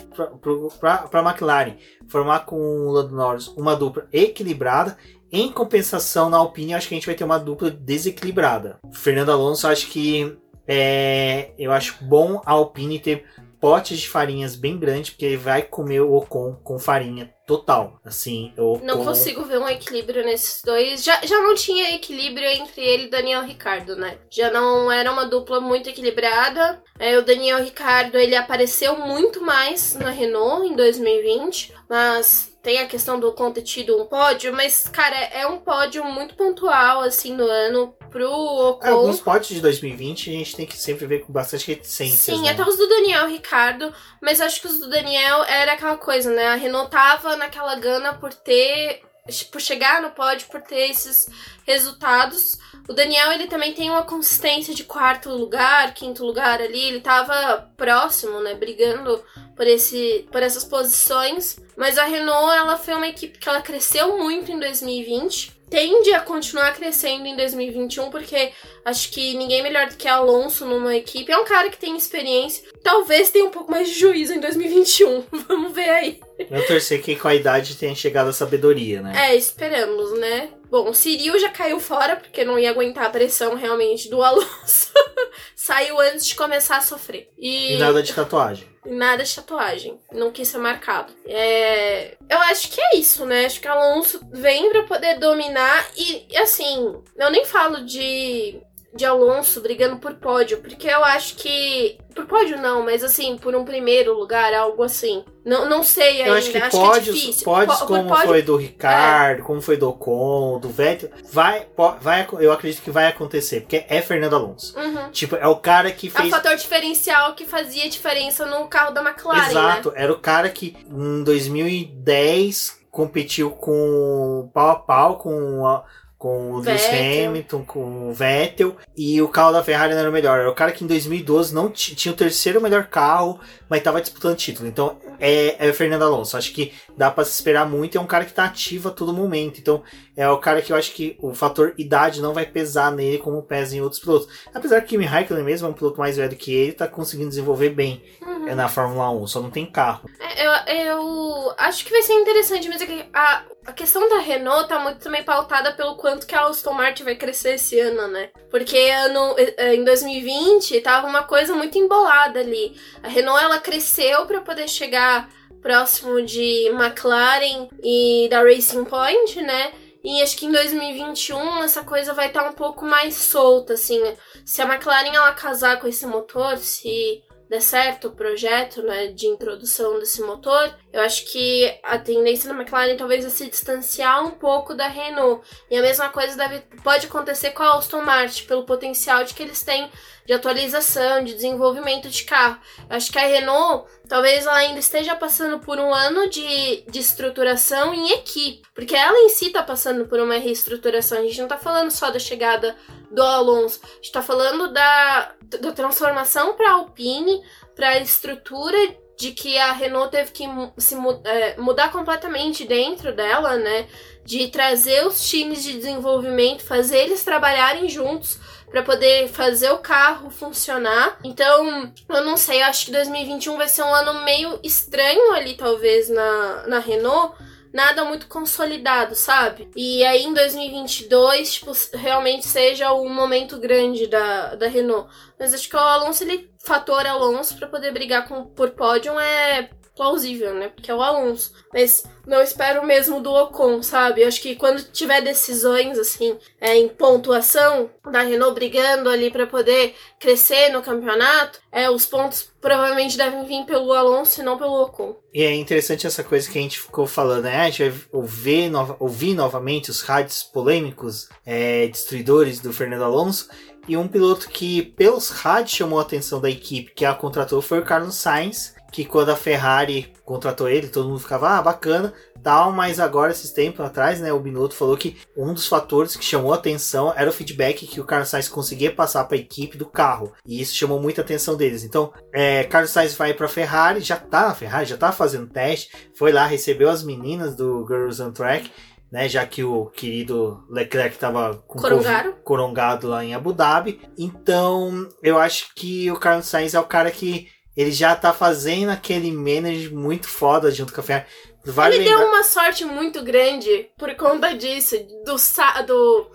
Speaker 1: para a McLaren formar com o Lando Norris uma dupla equilibrada em compensação, na Alpine, acho que a gente vai ter uma dupla desequilibrada. Fernando Alonso, acho que é, eu acho bom a Alpine ter potes de farinhas bem grandes, porque ele vai comer o Ocon com farinha total. Assim,
Speaker 2: eu não consigo ver um equilíbrio nesses dois. Já, já não tinha equilíbrio entre ele e Daniel Ricardo, né? Já não era uma dupla muito equilibrada. É, o Daniel Ricardo ele apareceu muito mais na Renault em 2020, mas tem a questão do Ocon ter tido um pódio, mas, cara, é um pódio muito pontual, assim, no ano pro Ocon. É,
Speaker 1: alguns pódios de 2020 a gente tem que sempre ver com bastante reticência.
Speaker 2: Sim,
Speaker 1: né?
Speaker 2: até os do Daniel Ricardo, mas acho que os do Daniel era aquela coisa, né? A Renault tava naquela gana por ter por chegar no pódio, por ter esses resultados. O Daniel, ele também tem uma consistência de quarto lugar, quinto lugar ali. Ele tava próximo, né? Brigando por, esse, por essas posições. Mas a Renault, ela foi uma equipe que ela cresceu muito em 2020 tende a continuar crescendo em 2021, porque acho que ninguém melhor do que Alonso numa equipe. É um cara que tem experiência. Talvez tenha um pouco mais de juízo em 2021. *laughs* Vamos ver aí.
Speaker 1: Eu torcer que com a idade tenha chegado a sabedoria, né?
Speaker 2: É, esperamos, né? Bom, o Cyril já caiu fora, porque não ia aguentar a pressão realmente do Alonso. *laughs* Saiu antes de começar a sofrer.
Speaker 1: E, e nada de tatuagem.
Speaker 2: Nada de tatuagem. Não quis ser marcado. É... Eu acho que é isso, né? Acho que Alonso vem pra poder dominar. E, assim, eu nem falo de de Alonso brigando por pódio, porque eu acho que. Por pódio não, mas assim, por um primeiro lugar, algo assim. Não, não sei ainda.
Speaker 1: Eu acho que acho pódios, que é difícil. pódios como pódio, foi do Ricardo, é. como foi do Ocon, do Vettel, vai, vai, eu acredito que vai acontecer, porque é Fernando Alonso.
Speaker 2: Uhum.
Speaker 1: Tipo, é o cara que fez.
Speaker 2: É o fator diferencial que fazia diferença no carro da McLaren.
Speaker 1: Exato,
Speaker 2: né?
Speaker 1: era o cara que em 2010 competiu com pau a pau com a com o Lewis Hamilton, com o Vettel, e o carro da Ferrari não era o melhor. Era o cara que em 2012 não tinha o terceiro melhor carro, mas estava disputando título. Então é, é o Fernando Alonso. Acho que dá para se esperar muito. É um cara que está ativo a todo momento. Então é o cara que eu acho que o fator idade não vai pesar nele como pesa em outros pilotos. Apesar que Kimi Raikkonen mesmo é um piloto mais velho que ele, está conseguindo desenvolver bem uhum. na Fórmula 1, só não tem carro.
Speaker 2: É, eu, eu acho que vai ser interessante, mas é a, a questão da Renault tá muito também pautada pelo quanto que a Aston Martin vai crescer esse ano, né? Porque ano, é, em 2020 tava uma coisa muito embolada ali. A Renault ela cresceu para poder chegar próximo de McLaren e da Racing Point, né? E acho que em 2021 essa coisa vai estar tá um pouco mais solta, assim. Se a McLaren ela casar com esse motor, se der certo o projeto né, de introdução desse motor, eu acho que a tendência da McLaren talvez é se distanciar um pouco da Renault. E a mesma coisa deve, pode acontecer com a Aston Martin, pelo potencial de que eles têm de atualização, de desenvolvimento de carro. Eu acho que a Renault talvez ela ainda esteja passando por um ano de, de estruturação em equipe, porque ela em si está passando por uma reestruturação. A gente não está falando só da chegada do Alonso, a gente está falando da, da transformação para a Alpine, para a estrutura de que a Renault teve que se é, mudar completamente dentro dela, né? De trazer os times de desenvolvimento, fazer eles trabalharem juntos para poder fazer o carro funcionar. Então, eu não sei, eu acho que 2021 vai ser um ano meio estranho ali, talvez, na, na Renault nada muito consolidado, sabe? E aí em 2022, tipo, realmente seja um momento grande da, da Renault. Mas acho que o Alonso, ele, fator Alonso para poder brigar com, por pódio é plausível, né? Porque é o Alonso. Mas não espero mesmo do Ocon, sabe? Acho que quando tiver decisões, assim, é, em pontuação da Renault brigando ali para poder crescer no campeonato, é, os pontos provavelmente devem vir pelo Alonso e não pelo Ocon.
Speaker 1: E é interessante essa coisa que a gente ficou falando, né? A gente vai ouvir, nova, ouvir novamente os rádios polêmicos, é, destruidores do Fernando Alonso. E um piloto que, pelos rádios, chamou a atenção da equipe que a contratou foi o Carlos Sainz, que quando a Ferrari contratou ele, todo mundo ficava, ah, bacana, tal, mas agora, esses tempos atrás, né, o Binotto falou que um dos fatores que chamou a atenção era o feedback que o Carlos Sainz conseguia passar para a equipe do carro, e isso chamou muita atenção deles. Então, é, Carlos Sainz vai para a Ferrari, já tá na Ferrari, já tá fazendo teste, foi lá, recebeu as meninas do Girls on Track, né, já que o querido Leclerc estava corongado lá em Abu Dhabi. Então, eu acho que o Carlos Sainz é o cara que ele já tá fazendo aquele manage muito foda junto com a Ferrari.
Speaker 2: Vale ele lembrar... deu uma sorte muito grande por conta disso, do, do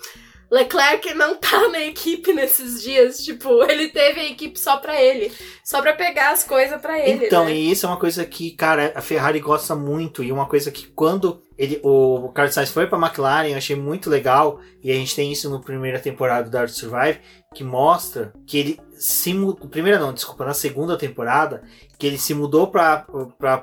Speaker 2: Leclerc não tá na equipe nesses dias. Tipo, *laughs* ele teve a equipe só pra ele. Só pra pegar as coisas pra ele.
Speaker 1: Então,
Speaker 2: né?
Speaker 1: e isso é uma coisa que, cara, a Ferrari gosta muito. E uma coisa que quando ele, o Carlos Sainz foi pra McLaren, eu achei muito legal. E a gente tem isso na primeira temporada do Dark Survive, que mostra que ele se mudou. Primeira não, desculpa, na segunda temporada, que ele se mudou para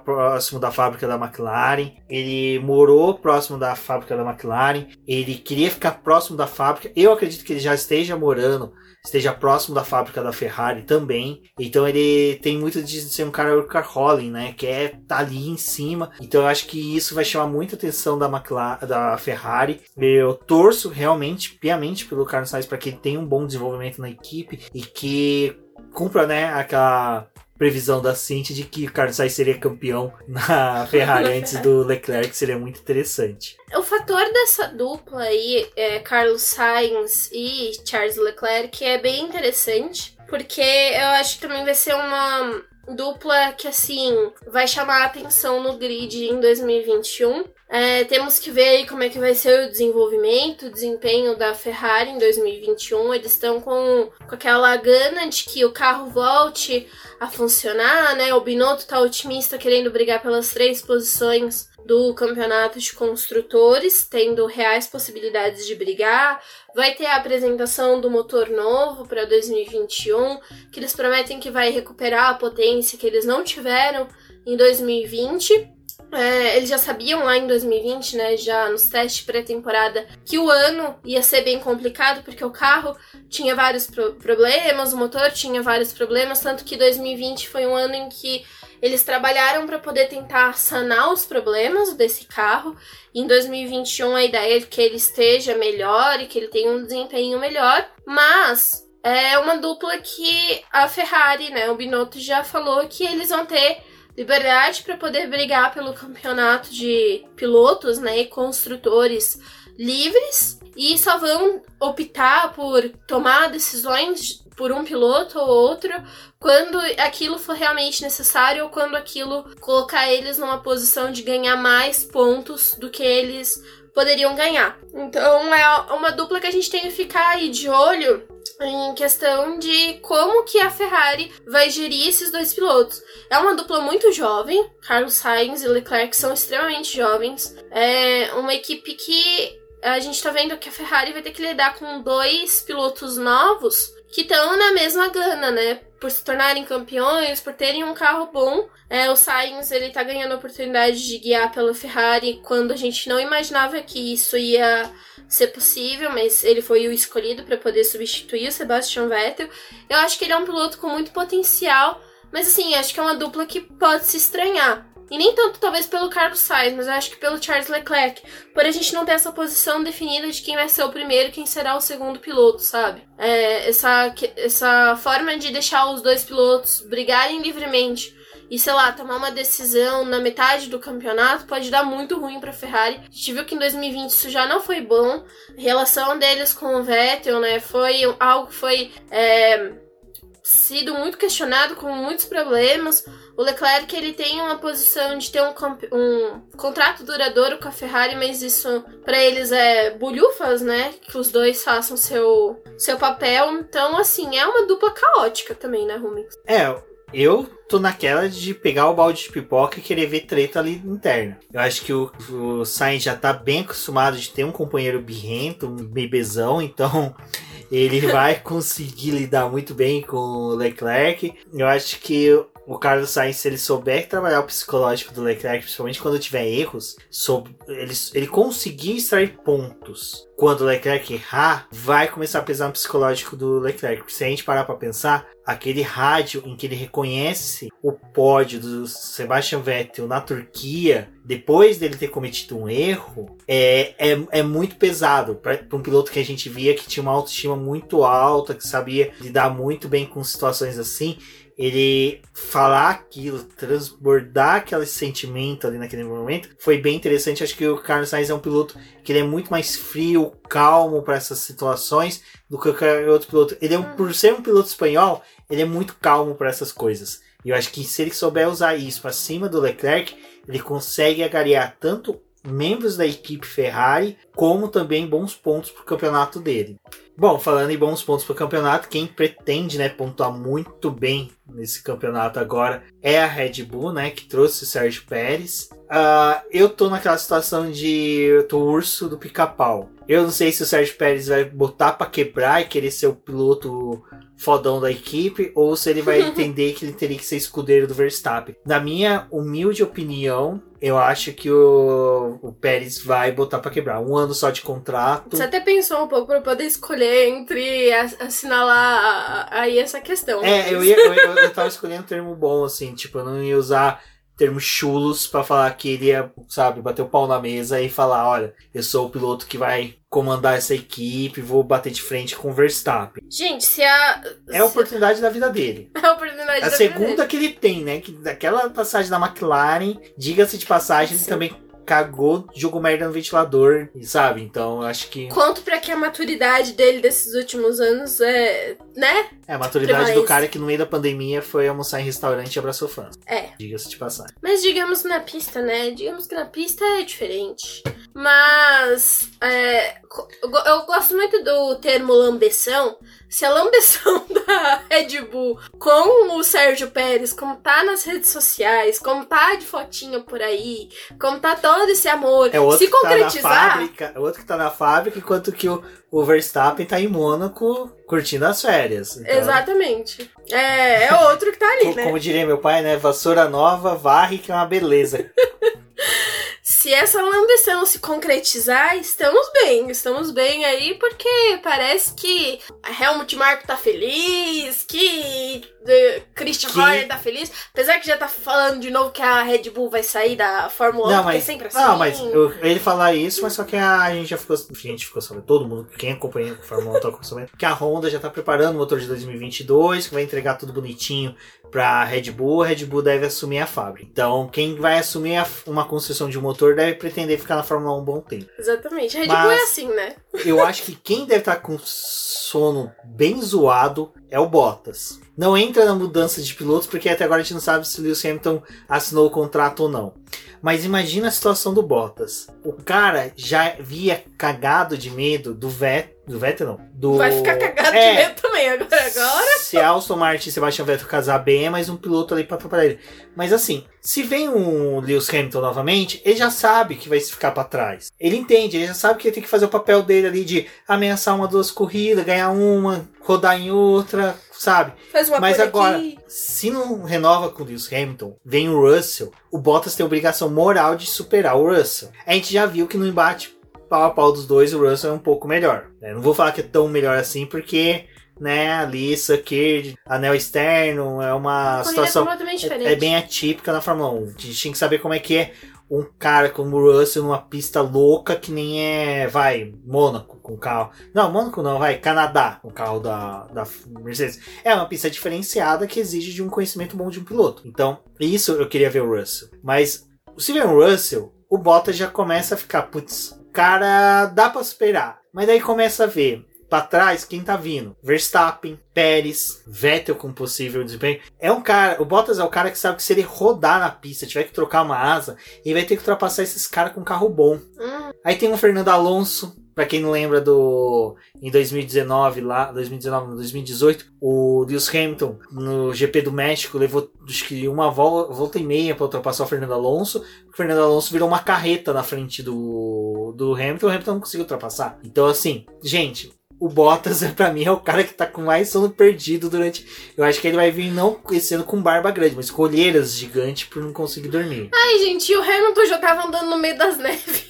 Speaker 1: próximo da fábrica da McLaren, ele morou próximo da fábrica da McLaren, ele queria ficar próximo da fábrica. Eu acredito que ele já esteja morando, esteja próximo da fábrica da Ferrari também. Então ele tem muito de ser um cara workaholic, né? Que é tá ali em cima. Então eu acho que isso vai chamar muita atenção da McLaren, da Ferrari. Eu torço realmente, piamente pelo Carlos Sainz para que ele tenha um bom desenvolvimento na equipe e que cumpra, né, aquela previsão da Cinti de que Carlos Sainz seria campeão na *laughs* Ferrari *laughs* antes do Leclerc, seria muito interessante.
Speaker 2: O fator dessa dupla aí, é, Carlos Sainz e Charles Leclerc, é bem interessante, porque eu acho que também vai ser uma dupla que, assim, vai chamar a atenção no grid em 2021. É, temos que ver aí como é que vai ser o desenvolvimento, o desempenho da Ferrari em 2021. Eles estão com, com aquela gana de que o carro volte a funcionar, né? O Binotto tá otimista, querendo brigar pelas três posições do campeonato de construtores, tendo reais possibilidades de brigar. Vai ter a apresentação do motor novo para 2021, que eles prometem que vai recuperar a potência que eles não tiveram em 2020. É, eles já sabiam lá em 2020, né, já nos testes pré-temporada, que o ano ia ser bem complicado, porque o carro tinha vários pro problemas, o motor tinha vários problemas, tanto que 2020 foi um ano em que Eles trabalharam para poder tentar sanar os problemas desse carro. Em 2021 a ideia é que ele esteja melhor e que ele tenha um desempenho melhor, mas é uma dupla que a Ferrari, né, o Binotto já falou que eles vão ter liberdade para poder brigar pelo campeonato de pilotos, né, e construtores livres. E só vão optar por tomar decisões por um piloto ou outro quando aquilo for realmente necessário ou quando aquilo colocar eles numa posição de ganhar mais pontos do que eles poderiam ganhar. Então é uma dupla que a gente tem que ficar aí de olho em questão de como que a Ferrari vai gerir esses dois pilotos. É uma dupla muito jovem, Carlos Sainz e Leclerc são extremamente jovens. É uma equipe que a gente tá vendo que a Ferrari vai ter que lidar com dois pilotos novos que estão na mesma gana, né? Por se tornarem campeões, por terem um carro bom. É, o Sainz, ele tá ganhando a oportunidade de guiar pela Ferrari quando a gente não imaginava que isso ia ser possível, mas ele foi o escolhido para poder substituir o Sebastian Vettel. Eu acho que ele é um piloto com muito potencial, mas assim, acho que é uma dupla que pode se estranhar. E nem tanto talvez pelo Carlos Sainz, mas eu acho que pelo Charles Leclerc. Por a gente não ter essa posição definida de quem vai ser o primeiro e quem será o segundo piloto, sabe? É, essa, essa forma de deixar os dois pilotos brigarem livremente e, sei lá, tomar uma decisão na metade do campeonato pode dar muito ruim para Ferrari. A gente viu que em 2020 isso já não foi bom. A relação deles com o Vettel, né, foi algo que foi é, sido muito questionado, com muitos problemas. O Leclerc ele tem uma posição de ter um, um contrato duradouro com a Ferrari, mas isso para eles é bulhufas, né? Que os dois façam seu, seu papel. Então, assim, é uma dupla caótica também, né, Rumi?
Speaker 1: É, eu tô naquela de pegar o balde de pipoca e querer ver treta ali interna. Eu acho que o, o Sainz já tá bem acostumado de ter um companheiro birrento, um bebezão, então *laughs* ele vai conseguir lidar muito bem com o Leclerc. Eu acho que o Carlos Sainz, se ele souber trabalhar o psicológico do Leclerc, principalmente quando tiver erros, ele, ele conseguir extrair pontos. Quando o Leclerc errar, vai começar a pesar no psicológico do Leclerc. Se a gente parar para pensar, aquele rádio em que ele reconhece o pódio do Sebastian Vettel na Turquia, depois dele ter cometido um erro, é, é, é muito pesado para um piloto que a gente via que tinha uma autoestima muito alta, que sabia lidar muito bem com situações assim ele falar aquilo, transbordar aquele sentimento ali naquele momento, foi bem interessante. Acho que o Carlos Sainz é um piloto que ele é muito mais frio, calmo para essas situações do que qualquer outro piloto. Ele é um, por ser um piloto espanhol, ele é muito calmo para essas coisas. E eu acho que se ele souber usar isso para cima do Leclerc, ele consegue agariar tanto membros da equipe Ferrari, como também bons pontos para o campeonato dele. Bom, falando em bons pontos para o campeonato, quem pretende né, pontuar muito bem nesse campeonato agora é a Red Bull, né, que trouxe o Sérgio Pérez. Uh, eu tô naquela situação de eu tô urso do pica-pau. Eu não sei se o Sérgio Pérez vai botar para quebrar e querer ser o piloto fodão da equipe, ou se ele vai *laughs* entender que ele teria que ser escudeiro do Verstappen. Na minha humilde opinião, eu acho que o, o Pérez vai botar para quebrar. Um ano só de contrato.
Speaker 2: Você até pensou um pouco para poder escolher entre assinalar aí essa questão.
Speaker 1: É, eu, ia, eu, eu, tava escolhendo um termo bom, assim, tipo, eu não ia usar termos chulos para falar que ele ia, sabe, bater o pau na mesa e falar, olha, eu sou o piloto que vai comandar essa equipe, vou bater de frente com o Verstappen.
Speaker 2: Gente, se a
Speaker 1: é a oportunidade da vida dele. *laughs*
Speaker 2: É a oportunidade
Speaker 1: a
Speaker 2: da
Speaker 1: segunda
Speaker 2: vida dele.
Speaker 1: que ele tem, né, que daquela passagem da McLaren, diga-se de passagem,
Speaker 2: Sim.
Speaker 1: ele também cagou, jogou merda no ventilador, sabe? Então, eu acho que
Speaker 2: Quanto para que a maturidade dele desses últimos anos é, né?
Speaker 1: é a maturidade do cara que no meio da pandemia foi almoçar em restaurante e abraçou fãs.
Speaker 2: É.
Speaker 1: Diga-se de passagem.
Speaker 2: Mas digamos na pista, né? Digamos que na pista é diferente. Mas é, eu go- eu gosto muito do termo lambeção. Se a lambeção *laughs* da Red Bull com o Sérgio Pérez, como tá nas redes sociais, como tá de fotinho por aí, como tá todo esse amor,
Speaker 1: É outro
Speaker 2: se
Speaker 1: que tá na
Speaker 2: concretizar.
Speaker 1: fábrica, é o outro que tá na fábrica, enquanto que o, o Verstappen tá em Mônaco curtindo as férias. Então,
Speaker 2: Exatamente. É, é outro que tá ali, né?
Speaker 1: Como diria meu pai, né? Vassoura nova, varre que é uma beleza. *laughs*
Speaker 2: se essa ambição se concretizar, estamos bem. Estamos bem aí, porque parece que a Helmut Marko tá feliz, que The Christian
Speaker 1: Que-
Speaker 2: Horner tá feliz. Apesar que já tá falando de novo que a Red Bull vai sair da Fórmula 1,
Speaker 1: Não,
Speaker 2: porque
Speaker 1: mas,
Speaker 2: é sempre assim.
Speaker 1: não, mas eu- ele falar isso, mas só que a, gente já ficou, a gente ficou sabendo, todo mundo, quem acompanha a Fórmula 1 tá sabendo, que a Honda já tá preparando o motor de 2022, que vai entregar tudo bonitinho pra Red Bull, a Red Bull deve assumir a fábrica. Então, quem vai assumir a- uma construção de um motor deve pretender ficar na Fórmula 1 um bom tempo.
Speaker 2: Exatamente. A Red
Speaker 1: Mas-
Speaker 2: Bull é assim, né?
Speaker 1: Eu acho que quem deve estar com sono bem zoado é o Bottas. Não entra na mudança de pilotos, porque até agora a gente não sabe se o Lewis Hamilton assinou o contrato ou não. Mas imagina a situação do Bottas. O cara já via cagado de medo do Vettel. Do Vettel não. Do...
Speaker 2: Vai ficar cagado
Speaker 1: É,
Speaker 2: de medo também agora. agora.
Speaker 1: Se Aston Martin e Sebastian Vettel casar bem, é mais um piloto ali pra atrapalhar ele. Mas assim, se vem um Lewis Hamilton novamente, ele já sabe que vai ficar pra trás. Ele entende, ele já sabe que ele tem que fazer o papel dele ali de ameaçar uma, duas corridas, ganhar uma, rodar em outra, sabe?
Speaker 2: Faz uma
Speaker 1: Mas agora,
Speaker 2: aqui.
Speaker 1: se não renova com o Lewis Hamilton, vem o Russell, o Bottas tem a obrigação moral de superar o Russell. A gente já viu que no embate pau a pau dos dois, o Russell é um pouco melhor. né? Não vou falar que é tão melhor assim, porque, né, ali, Sucker, anel externo, é uma
Speaker 2: Corrida
Speaker 1: situação é, é bem atípica na Fórmula 1. A gente tinha que saber como é que é um cara como o Russell numa pista louca que nem é, vai, Mônaco com carro. Não, Mônaco não, vai, Canadá com o carro da, da Mercedes. É uma pista diferenciada que exige de um conhecimento bom de um piloto. Então, isso eu queria ver o Russell. Mas, se vem o Russell, o Bottas já começa a ficar, putz, cara, dá pra superar. Mas daí começa a ver Pra trás, quem tá vindo? Verstappen, Pérez, Vettel com possível desempenho. É um cara, o Bottas é o cara que sabe que se ele rodar na pista, tiver que trocar uma asa, ele vai ter que ultrapassar esses caras com carro bom.
Speaker 2: Hum,
Speaker 1: Aí tem o Fernando Alonso, pra quem não lembra do em 2019 lá, 2019, não, 2018, o Lewis Hamilton no GP do México levou acho que uma volta, volta e meia pra ultrapassar o Fernando Alonso. O Fernando Alonso virou uma carreta na frente do do Hamilton, o Hamilton não conseguiu ultrapassar. Então assim, gente, o Bottas, *laughs* pra mim, é o cara que tá com mais sono perdido durante. Eu acho que ele vai vir não ano com barba grande, mas com olheiras gigantes por não conseguir dormir.
Speaker 2: Ai, gente, e o Hamilton já tava andando no meio das neves.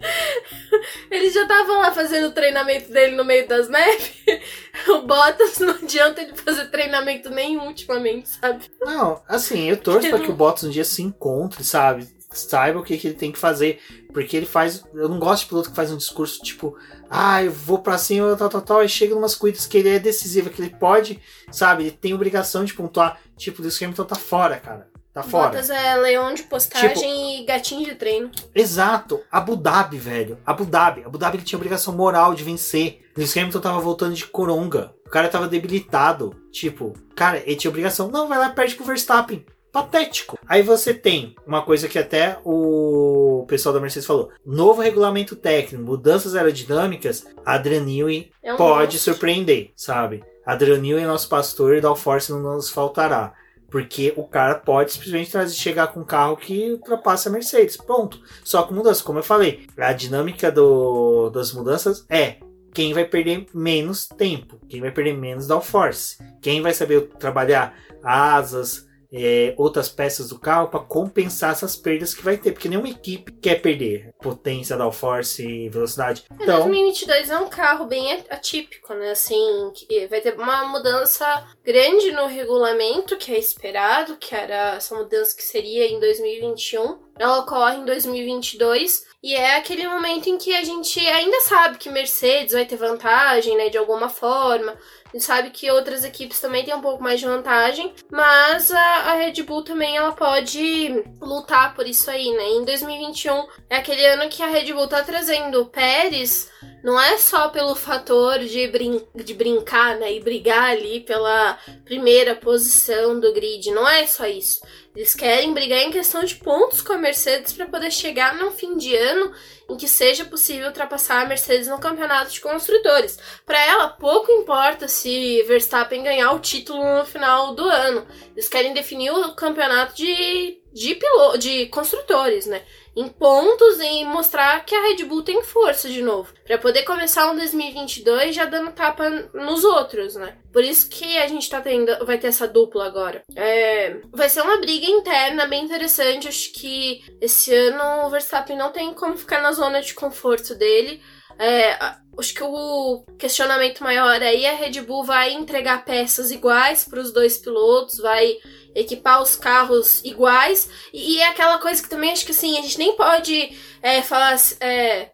Speaker 2: *laughs* Ele já tava lá fazendo o treinamento dele no meio das neves. *laughs* O Bottas não adianta ele fazer treinamento nenhum ultimamente, sabe?
Speaker 1: Não, assim, eu torço pra que o Bottas um dia se encontre, sabe? Saiba o que, que ele tem que fazer. Porque ele faz. Eu não gosto de piloto que faz um discurso tipo, ah, eu vou pra cima, tal, tal, tal. Aí chega em umas corridas que ele é decisivo, que ele pode, sabe? Ele tem obrigação de pontuar. Tipo, o Lewis Hamilton tá fora, cara. Tá fora.
Speaker 2: Bottas é leão de postagem
Speaker 1: Tipo-
Speaker 2: e gatinho de treino.
Speaker 1: Exato. Abu Dhabi, velho. Abu Dhabi. Abu Dhabi ele tinha obrigação moral de vencer. Lewis Hamilton tava voltando de coronga. O cara tava debilitado. Tipo, cara, ele tinha obrigação. Não, vai lá e perde pro Verstappen. Patético. Aí você tem uma coisa que até o pessoal da Mercedes falou: novo regulamento técnico, mudanças aerodinâmicas. Adrian Newey
Speaker 2: É um
Speaker 1: pode
Speaker 2: monstro.
Speaker 1: surpreender, sabe? Adrian Newey é nosso pastor e Dalforce não nos faltará. Porque o cara pode simplesmente trazer, chegar com um carro que ultrapassa a Mercedes. Ponto. Só com mudança, como eu falei, a dinâmica do, das mudanças é quem vai perder menos tempo, quem vai perder menos downforce, quem vai saber trabalhar asas, é, outras peças do carro para compensar essas perdas que vai ter, porque nenhuma equipe quer perder potência, downforce e velocidade.
Speaker 2: É,
Speaker 1: Então,
Speaker 2: 2022 é um carro bem atípico, né? Assim, vai ter uma mudança grande no regulamento, que é esperado, que era essa mudança que seria em 2021. Ela ocorre em 2022 e é aquele momento em que a gente ainda sabe que Mercedes vai ter vantagem, né? De alguma forma. A gente sabe que outras equipes também têm um pouco mais de vantagem, mas a, a Red Bull também ela pode lutar por isso aí, né? Em 2021 é aquele ano que a Red Bull tá trazendo o Pérez, não é só pelo fator de, brin de brincar, né? E brigar ali pela primeira posição do grid, não é só isso. Eles querem brigar em questão de pontos com a Mercedes para poder chegar no fim de ano em que seja possível ultrapassar a Mercedes no campeonato de construtores. Para ela, pouco importa se Verstappen ganhar o título no final do ano. Eles querem definir o campeonato de de piloto, de construtores, né? Em pontos e mostrar que a Red Bull tem força de novo, para poder começar um 2022 já dando tapa nos outros, né? Por isso que a gente tá tendo, vai ter essa dupla agora. É, vai ser uma briga interna bem interessante. Acho que esse ano o Verstappen não tem como ficar na zona de conforto dele. É, acho que o questionamento maior aí é a Red Bull vai entregar peças iguais para os dois pilotos, vai equipar os carros iguais. E, e, é aquela coisa que também acho que assim, a gente nem pode é, falar. É,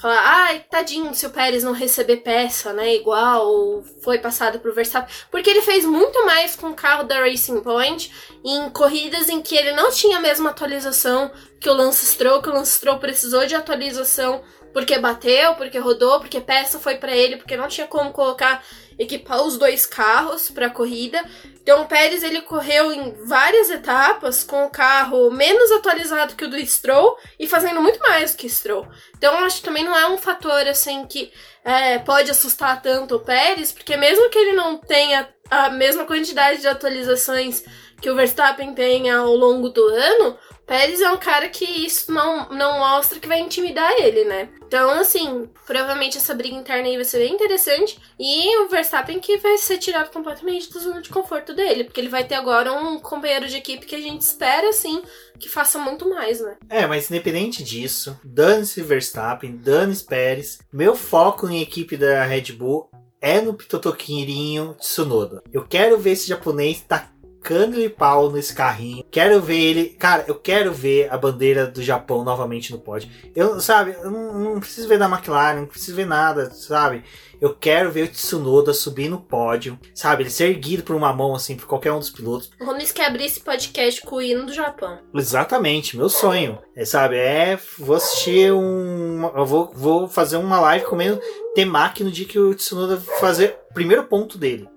Speaker 2: falar, ai, tadinho se o Pérez não receber peça, né, igual, ou foi passado pro Verstappen, porque ele fez muito mais com o carro da Racing Point em corridas em que ele não tinha a mesma atualização que o Lance Stroll, que o Lance Stroll precisou de atualização porque bateu, porque rodou, porque peça foi para ele, porque não tinha como colocar equipar os dois carros para a corrida. Então o Pérez ele correu em várias etapas com o carro menos atualizado que o do Stroll e fazendo muito mais do que Stroll. Então acho que também não é um fator assim que é, pode assustar tanto o Pérez, porque mesmo que ele não tenha a mesma quantidade de atualizações que o Verstappen tem ao longo do ano, Pérez é um cara que isso não, não mostra que vai intimidar ele, né? Então, assim, provavelmente essa briga interna aí vai ser bem interessante. E o Verstappen que vai ser tirado completamente da zona de conforto dele. Porque ele vai ter agora um companheiro de equipe que a gente espera, assim, que faça muito mais, né?
Speaker 1: É, mas independente disso, dane-se Verstappen, dane-se Pérez. Meu foco em equipe da Red Bull é no Pitotoquirinho Tsunoda. Eu quero ver esse japonês tá de pau nesse carrinho. Quero ver ele. Cara, eu quero ver a bandeira do Japão novamente no pódio. Eu, sabe, eu não, não preciso ver da McLaren, não preciso ver nada, sabe? Eu quero ver o Tsunoda subir no pódio, sabe? Ele ser erguido por uma mão, assim, por qualquer um dos pilotos.
Speaker 2: O Ronis quer abrir esse podcast com o hino do Japão.
Speaker 1: Exatamente, meu sonho. É, sabe? É. Vou assistir um. Eu vou, vou fazer uma live comendo temaki no dia que o Tsunoda fazer o primeiro ponto dele.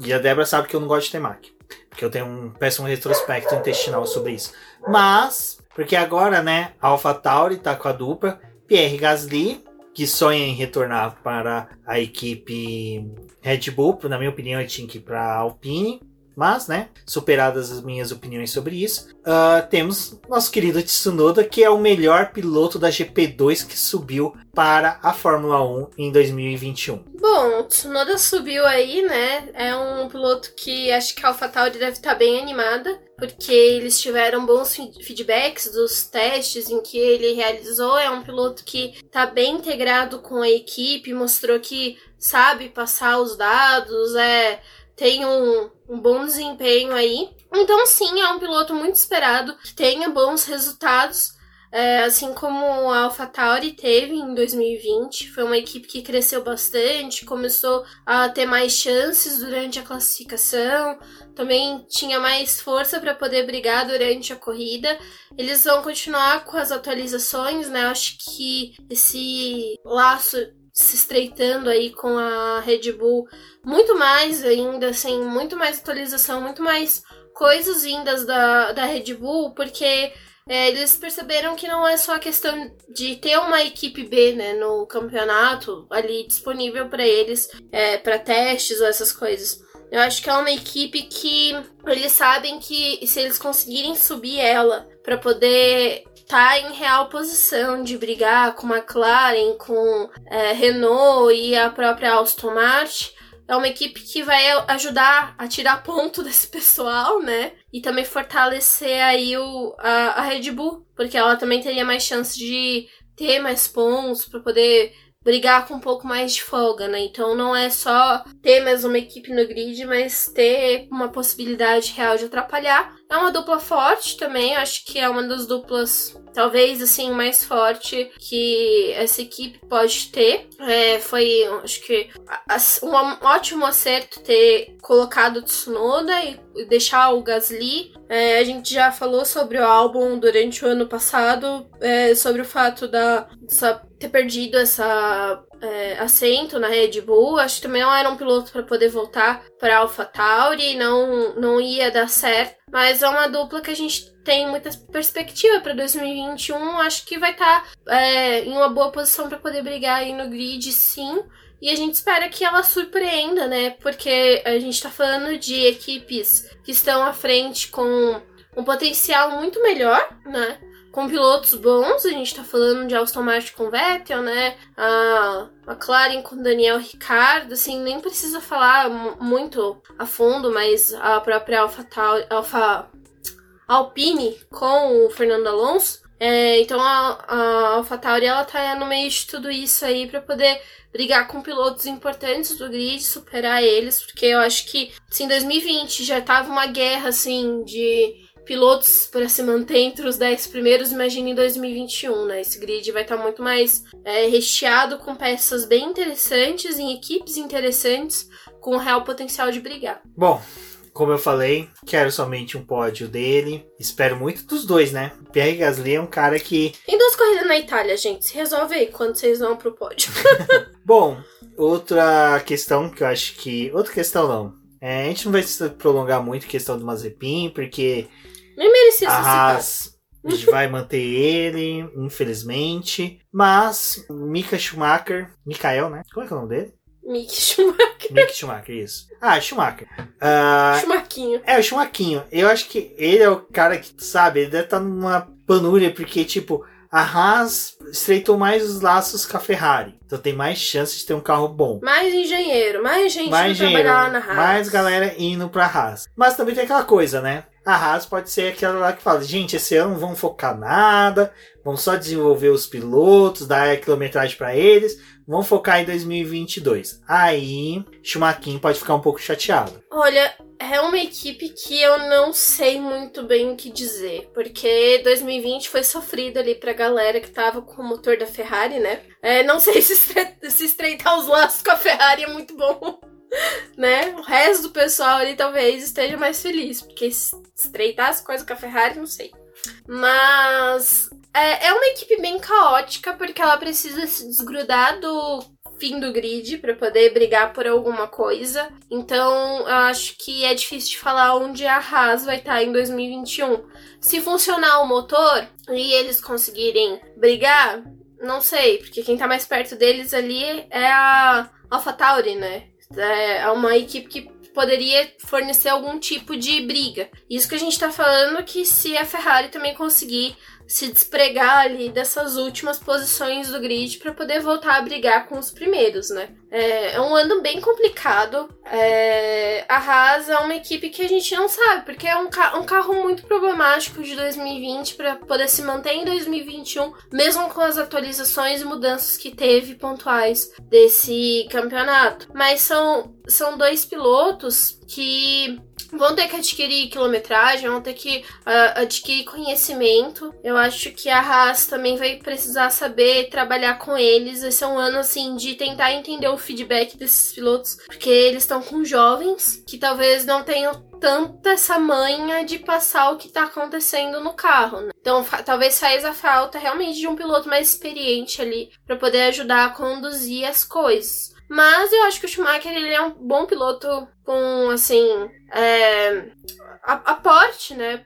Speaker 1: E a Débora sabe que eu não gosto de temaki que eu tenho um péssimo retrospecto intestinal sobre isso. Mas, porque agora, né, a AlphaTauri tá com a dupla, Pierre Gasly, que sonha em retornar para a equipe Red Bull, na minha opinião, ele tinha que ir para Alpine, mas, né, superadas as minhas opiniões sobre isso, uh, temos nosso querido Tsunoda, que é o melhor piloto da GP2 que subiu para a Fórmula 1 em 2021.
Speaker 2: Bom, o Tsunoda subiu aí, né? É um piloto que acho que a AlphaTauri deve estar bem animada, porque eles tiveram bons feedbacks dos testes em que ele realizou. É um piloto que está bem integrado com a equipe, mostrou que sabe passar os dados, é tem um, um bom desempenho aí. Então, sim, é um piloto muito esperado, que tenha bons resultados. É, assim como a AlphaTauri teve em 2020, foi uma equipe que cresceu bastante, começou a ter mais chances durante a classificação, também tinha mais força para poder brigar durante a corrida. Eles vão continuar com as atualizações, né? Acho que esse laço se estreitando aí com a Red Bull muito mais ainda, assim, muito mais atualização, muito mais coisas vindas da, da Red Bull, porque é, eles perceberam que não é só a questão de ter uma equipe B né, no campeonato ali disponível para eles, é, para testes ou essas coisas. Eu acho que é uma equipe que eles sabem que se eles conseguirem subir ela para poder tá em real posição de brigar com McLaren, com é, Renault e a própria Aston Martin. É uma equipe que vai ajudar a tirar ponto *laughs* desse pessoal, né? E também fortalecer aí o, a, a Red Bull, porque ela também teria mais chance de ter mais pontos para poder brigar com um pouco mais de folga, né? Então não é só ter mais uma equipe no grid, mas ter uma possibilidade real de atrapalhar. É uma dupla forte também, acho que é uma das duplas, talvez assim, mais forte que essa equipe pode ter. É, foi, acho que, um ótimo acerto ter colocado o Tsunoda e deixar o Gasly. É, a gente já falou sobre o álbum durante o ano passado, é, sobre o fato da ter perdido essa é, assento na Red Bull. Acho que também não era um piloto para poder voltar para AlphaTauri, não não ia dar certo. Mas é uma dupla que a gente tem muita perspectiva para 2021. Acho que vai estar tá, é, em uma boa posição para poder brigar aí no grid, sim. E a gente espera que ela surpreenda, né? Porque a gente tá falando de equipes que estão à frente com um potencial muito melhor, né? Com pilotos bons, a gente tá falando de Aston Martin com Vettel, né? A McLaren com Daniel Ricciardo, assim, nem precisa falar muito a fundo, mas a própria Alpha, Alpha Alpine com o Fernando Alonso. É, então a, a AlphaTauri ela tá no meio de tudo isso aí para poder brigar com pilotos importantes do grid, superar eles, porque eu acho que assim, 2020 já tava uma guerra assim de pilotos para se manter entre os 10 primeiros, imagine em 2021, né? Esse grid vai estar tá muito mais é, recheado com peças bem interessantes, em equipes interessantes, com real potencial de brigar.
Speaker 1: Bom, como eu falei, quero somente um pódio dele. Espero muito dos dois, né? Pierre Gasly é um cara que.
Speaker 2: Em duas corridas na Itália, gente. Se resolve aí quando vocês vão pro pódio. *laughs* *laughs*
Speaker 1: Bom, outra questão que eu acho que. Outra questão não. É, a gente não vai se prolongar muito a questão do Mazepin, porque
Speaker 2: nem merecia
Speaker 1: a Haas a gente vai manter ele, infelizmente. Mas, Mika Schumacher, Mikael, né? Como é que é o nome dele?
Speaker 2: Mick Schumacher.
Speaker 1: Mick Schumacher, isso. Ah, Schumacher. Uh,
Speaker 2: Schumaquinho.
Speaker 1: É, o Schumaquinho. Eu acho que ele é o cara que, sabe, ele deve estar tá numa panúria, porque, tipo, a Haas estreitou mais os laços com a Ferrari. Então tem mais chance de ter um carro bom.
Speaker 2: Mais engenheiro, mais gente mais engenheiro, trabalhar lá na Haas.
Speaker 1: Mais galera indo pra Haas. Mas também tem aquela coisa, né? A Haas pode ser aquela lá que fala, gente, esse ano não vamos focar nada, vamos só desenvolver os pilotos, dar a quilometragem para eles, vamos focar em 2022. Aí, Schumacher pode ficar um pouco chateado.
Speaker 2: Olha, é uma equipe que eu não sei muito bem o que dizer, porque 2020 foi sofrido ali pra galera que tava com o motor da Ferrari, né? É, não sei *laughs* se, se estreitar os laços com a Ferrari é muito bom. *laughs* né? O resto do pessoal ali talvez esteja mais feliz, porque estreitar as coisas com a Ferrari, não sei. Mas é, é uma equipe bem caótica, porque ela precisa se desgrudar do fim do grid para poder brigar por alguma coisa. Então, eu acho que é difícil de falar onde a Haas vai estar tá em 2021. Se funcionar o motor e eles conseguirem brigar, não sei, porque quem tá mais perto deles ali é a AlphaTauri, né? É, é uma equipe que poderia fornecer algum tipo de briga. Isso que a gente tá falando que se a Ferrari também conseguir se despregar ali dessas últimas posições do grid para poder voltar a brigar com os primeiros, né? É, é um ano bem complicado. É, a Haas é uma equipe que a gente não sabe, porque é um, ca um carro muito problemático de 2020 para poder se manter em 2021, mesmo com as atualizações e mudanças que teve pontuais desse campeonato. Mas são, são dois pilotos que vão ter que adquirir quilometragem, vão ter que uh, adquirir conhecimento. Eu acho que a Haas também vai precisar saber trabalhar com eles. Esse é um ano assim de tentar entender o feedback desses pilotos, porque eles estão com jovens que talvez não tenham tanta essa manha de passar o que tá acontecendo no carro, né? Então, talvez faz a falta realmente de um piloto mais experiente ali para poder ajudar a conduzir as coisas. Mas eu acho que o Schumacher ele é um bom piloto com, assim, é, aporte, né?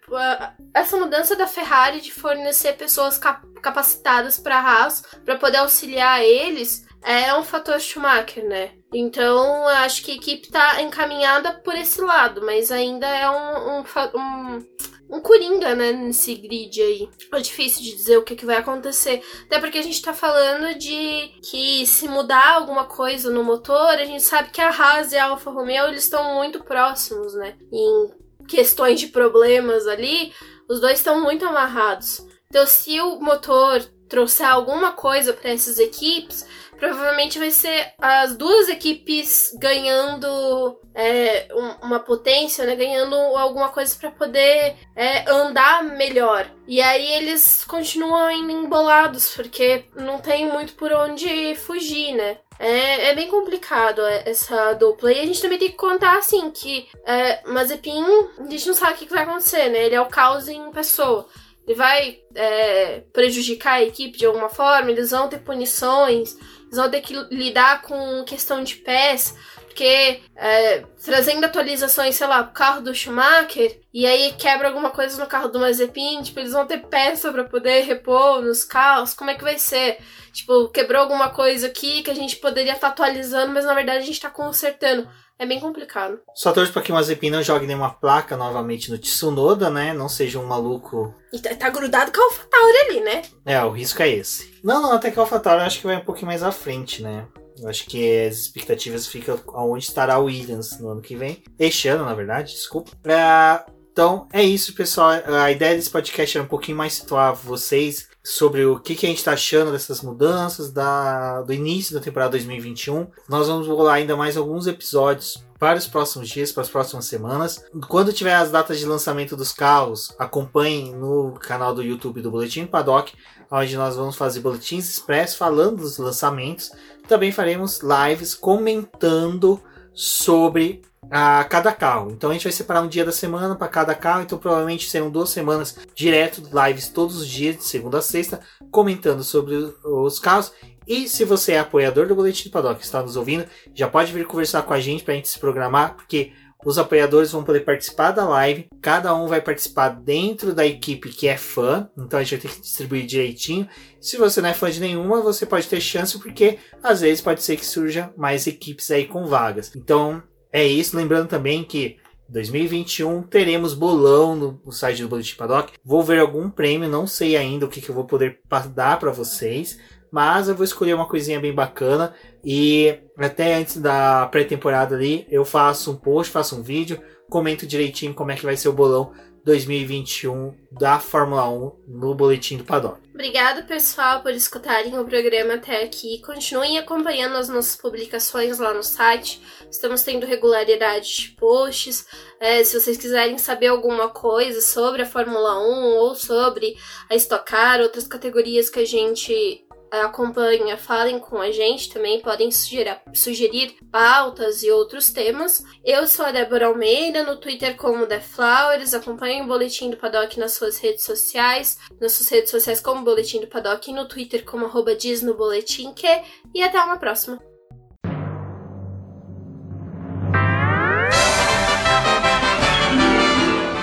Speaker 2: Essa mudança da Ferrari de fornecer pessoas cap capacitadas para a Haas para poder auxiliar eles é um fator Schumacher, né? Então, acho que a equipe tá encaminhada por esse lado, mas ainda é um, um, um um coringa, né, nesse grid aí. É difícil de dizer o que, que vai acontecer. Até porque a gente tá falando de que se mudar alguma coisa no motor, a gente sabe que a Haas e a Alfa Romeo, eles estão muito próximos, né? Em questões de problemas ali, os dois estão muito amarrados. Então, se o motor trouxer alguma coisa para essas equipes, provavelmente vai ser as duas equipes ganhando é, um, uma potência, né? Ganhando alguma coisa para poder é, andar melhor. E aí eles continuam embolados, porque não tem muito por onde fugir, né? É, é, bem complicado é, essa dupla. E a gente também tem que contar, assim, que é, Mazepin, a gente não sabe o que vai acontecer, né? Ele é o caos em pessoa. Ele vai é, prejudicar a equipe de alguma forma, eles vão ter punições eles vão ter que lidar com questão de pés, porque é, trazendo atualizações, sei lá, pro carro do Schumacher, e aí quebra alguma coisa no carro do Mazepin, tipo, eles vão ter peça para poder repor nos carros, como é que vai ser? Tipo, quebrou alguma coisa aqui que a gente poderia estar tá atualizando, mas na verdade a gente tá consertando. É bem complicado.
Speaker 1: Só torço pra que o Mazepin não jogue nenhuma placa novamente no Tsunoda, né? Não seja um maluco.
Speaker 2: E tá, tá grudado com a AlphaTauri ali, né?
Speaker 1: É, o risco é esse. Não, não, até que a AlphaTauri eu acho que vai um pouquinho mais à frente, né? Eu acho que as expectativas ficam aonde estará o Williams no ano que vem. Este ano, na verdade, desculpa. É, então, é isso, pessoal. A ideia desse podcast era um pouquinho mais situar vocês sobre o que, que a gente está achando dessas mudanças, da, do início da temporada 2021. Nós vamos rolar ainda mais alguns episódios para os próximos dias, para as próximas semanas. Quando tiver as datas de lançamento dos carros, acompanhem no canal do YouTube do Boletim Paddock, onde nós vamos fazer boletins expressos falando dos lançamentos. Também faremos lives comentando sobre a cada carro. Então a gente vai separar um dia da semana para cada carro, então provavelmente serão duas semanas direto, lives todos os dias, de segunda a sexta, comentando sobre os carros. E se você é apoiador do Boletim do Paddock, está nos ouvindo, já pode vir conversar com a gente para a gente se programar, porque os apoiadores vão poder participar da live, cada um vai participar dentro da equipe que é fã, então a gente vai ter que distribuir direitinho. Se você não é fã de nenhuma, você pode ter chance, porque às vezes pode ser que surja mais equipes aí com vagas. Então é isso, lembrando também que 2021 teremos bolão no, no site do Boletim Paddock. Vou ver algum prêmio, não sei ainda o que, que eu vou poder dar para vocês, mas eu vou escolher uma coisinha bem bacana e até antes da pré-temporada ali eu faço um post, faço um vídeo, comento direitinho como é que vai ser o bolão 2021 da Fórmula 1 no Boletim do Paddock.
Speaker 2: Obrigada, pessoal, por escutarem o programa até aqui. Continuem acompanhando as nossas publicações lá no site. Estamos tendo regularidade de posts. É, se vocês quiserem saber alguma coisa sobre a Fórmula 1 ou sobre a Stock Car, outras categorias que a gente acompanha, falem com a gente também, podem sugerir, sugerir pautas e outros temas. Eu sou a Débora Almeida, no Twitter como The Flowers, acompanhem o Boletim do Paddock nas suas redes sociais, nas suas redes sociais como Boletim do Paddock e no Twitter como arroba diz no boletim que, e até uma próxima.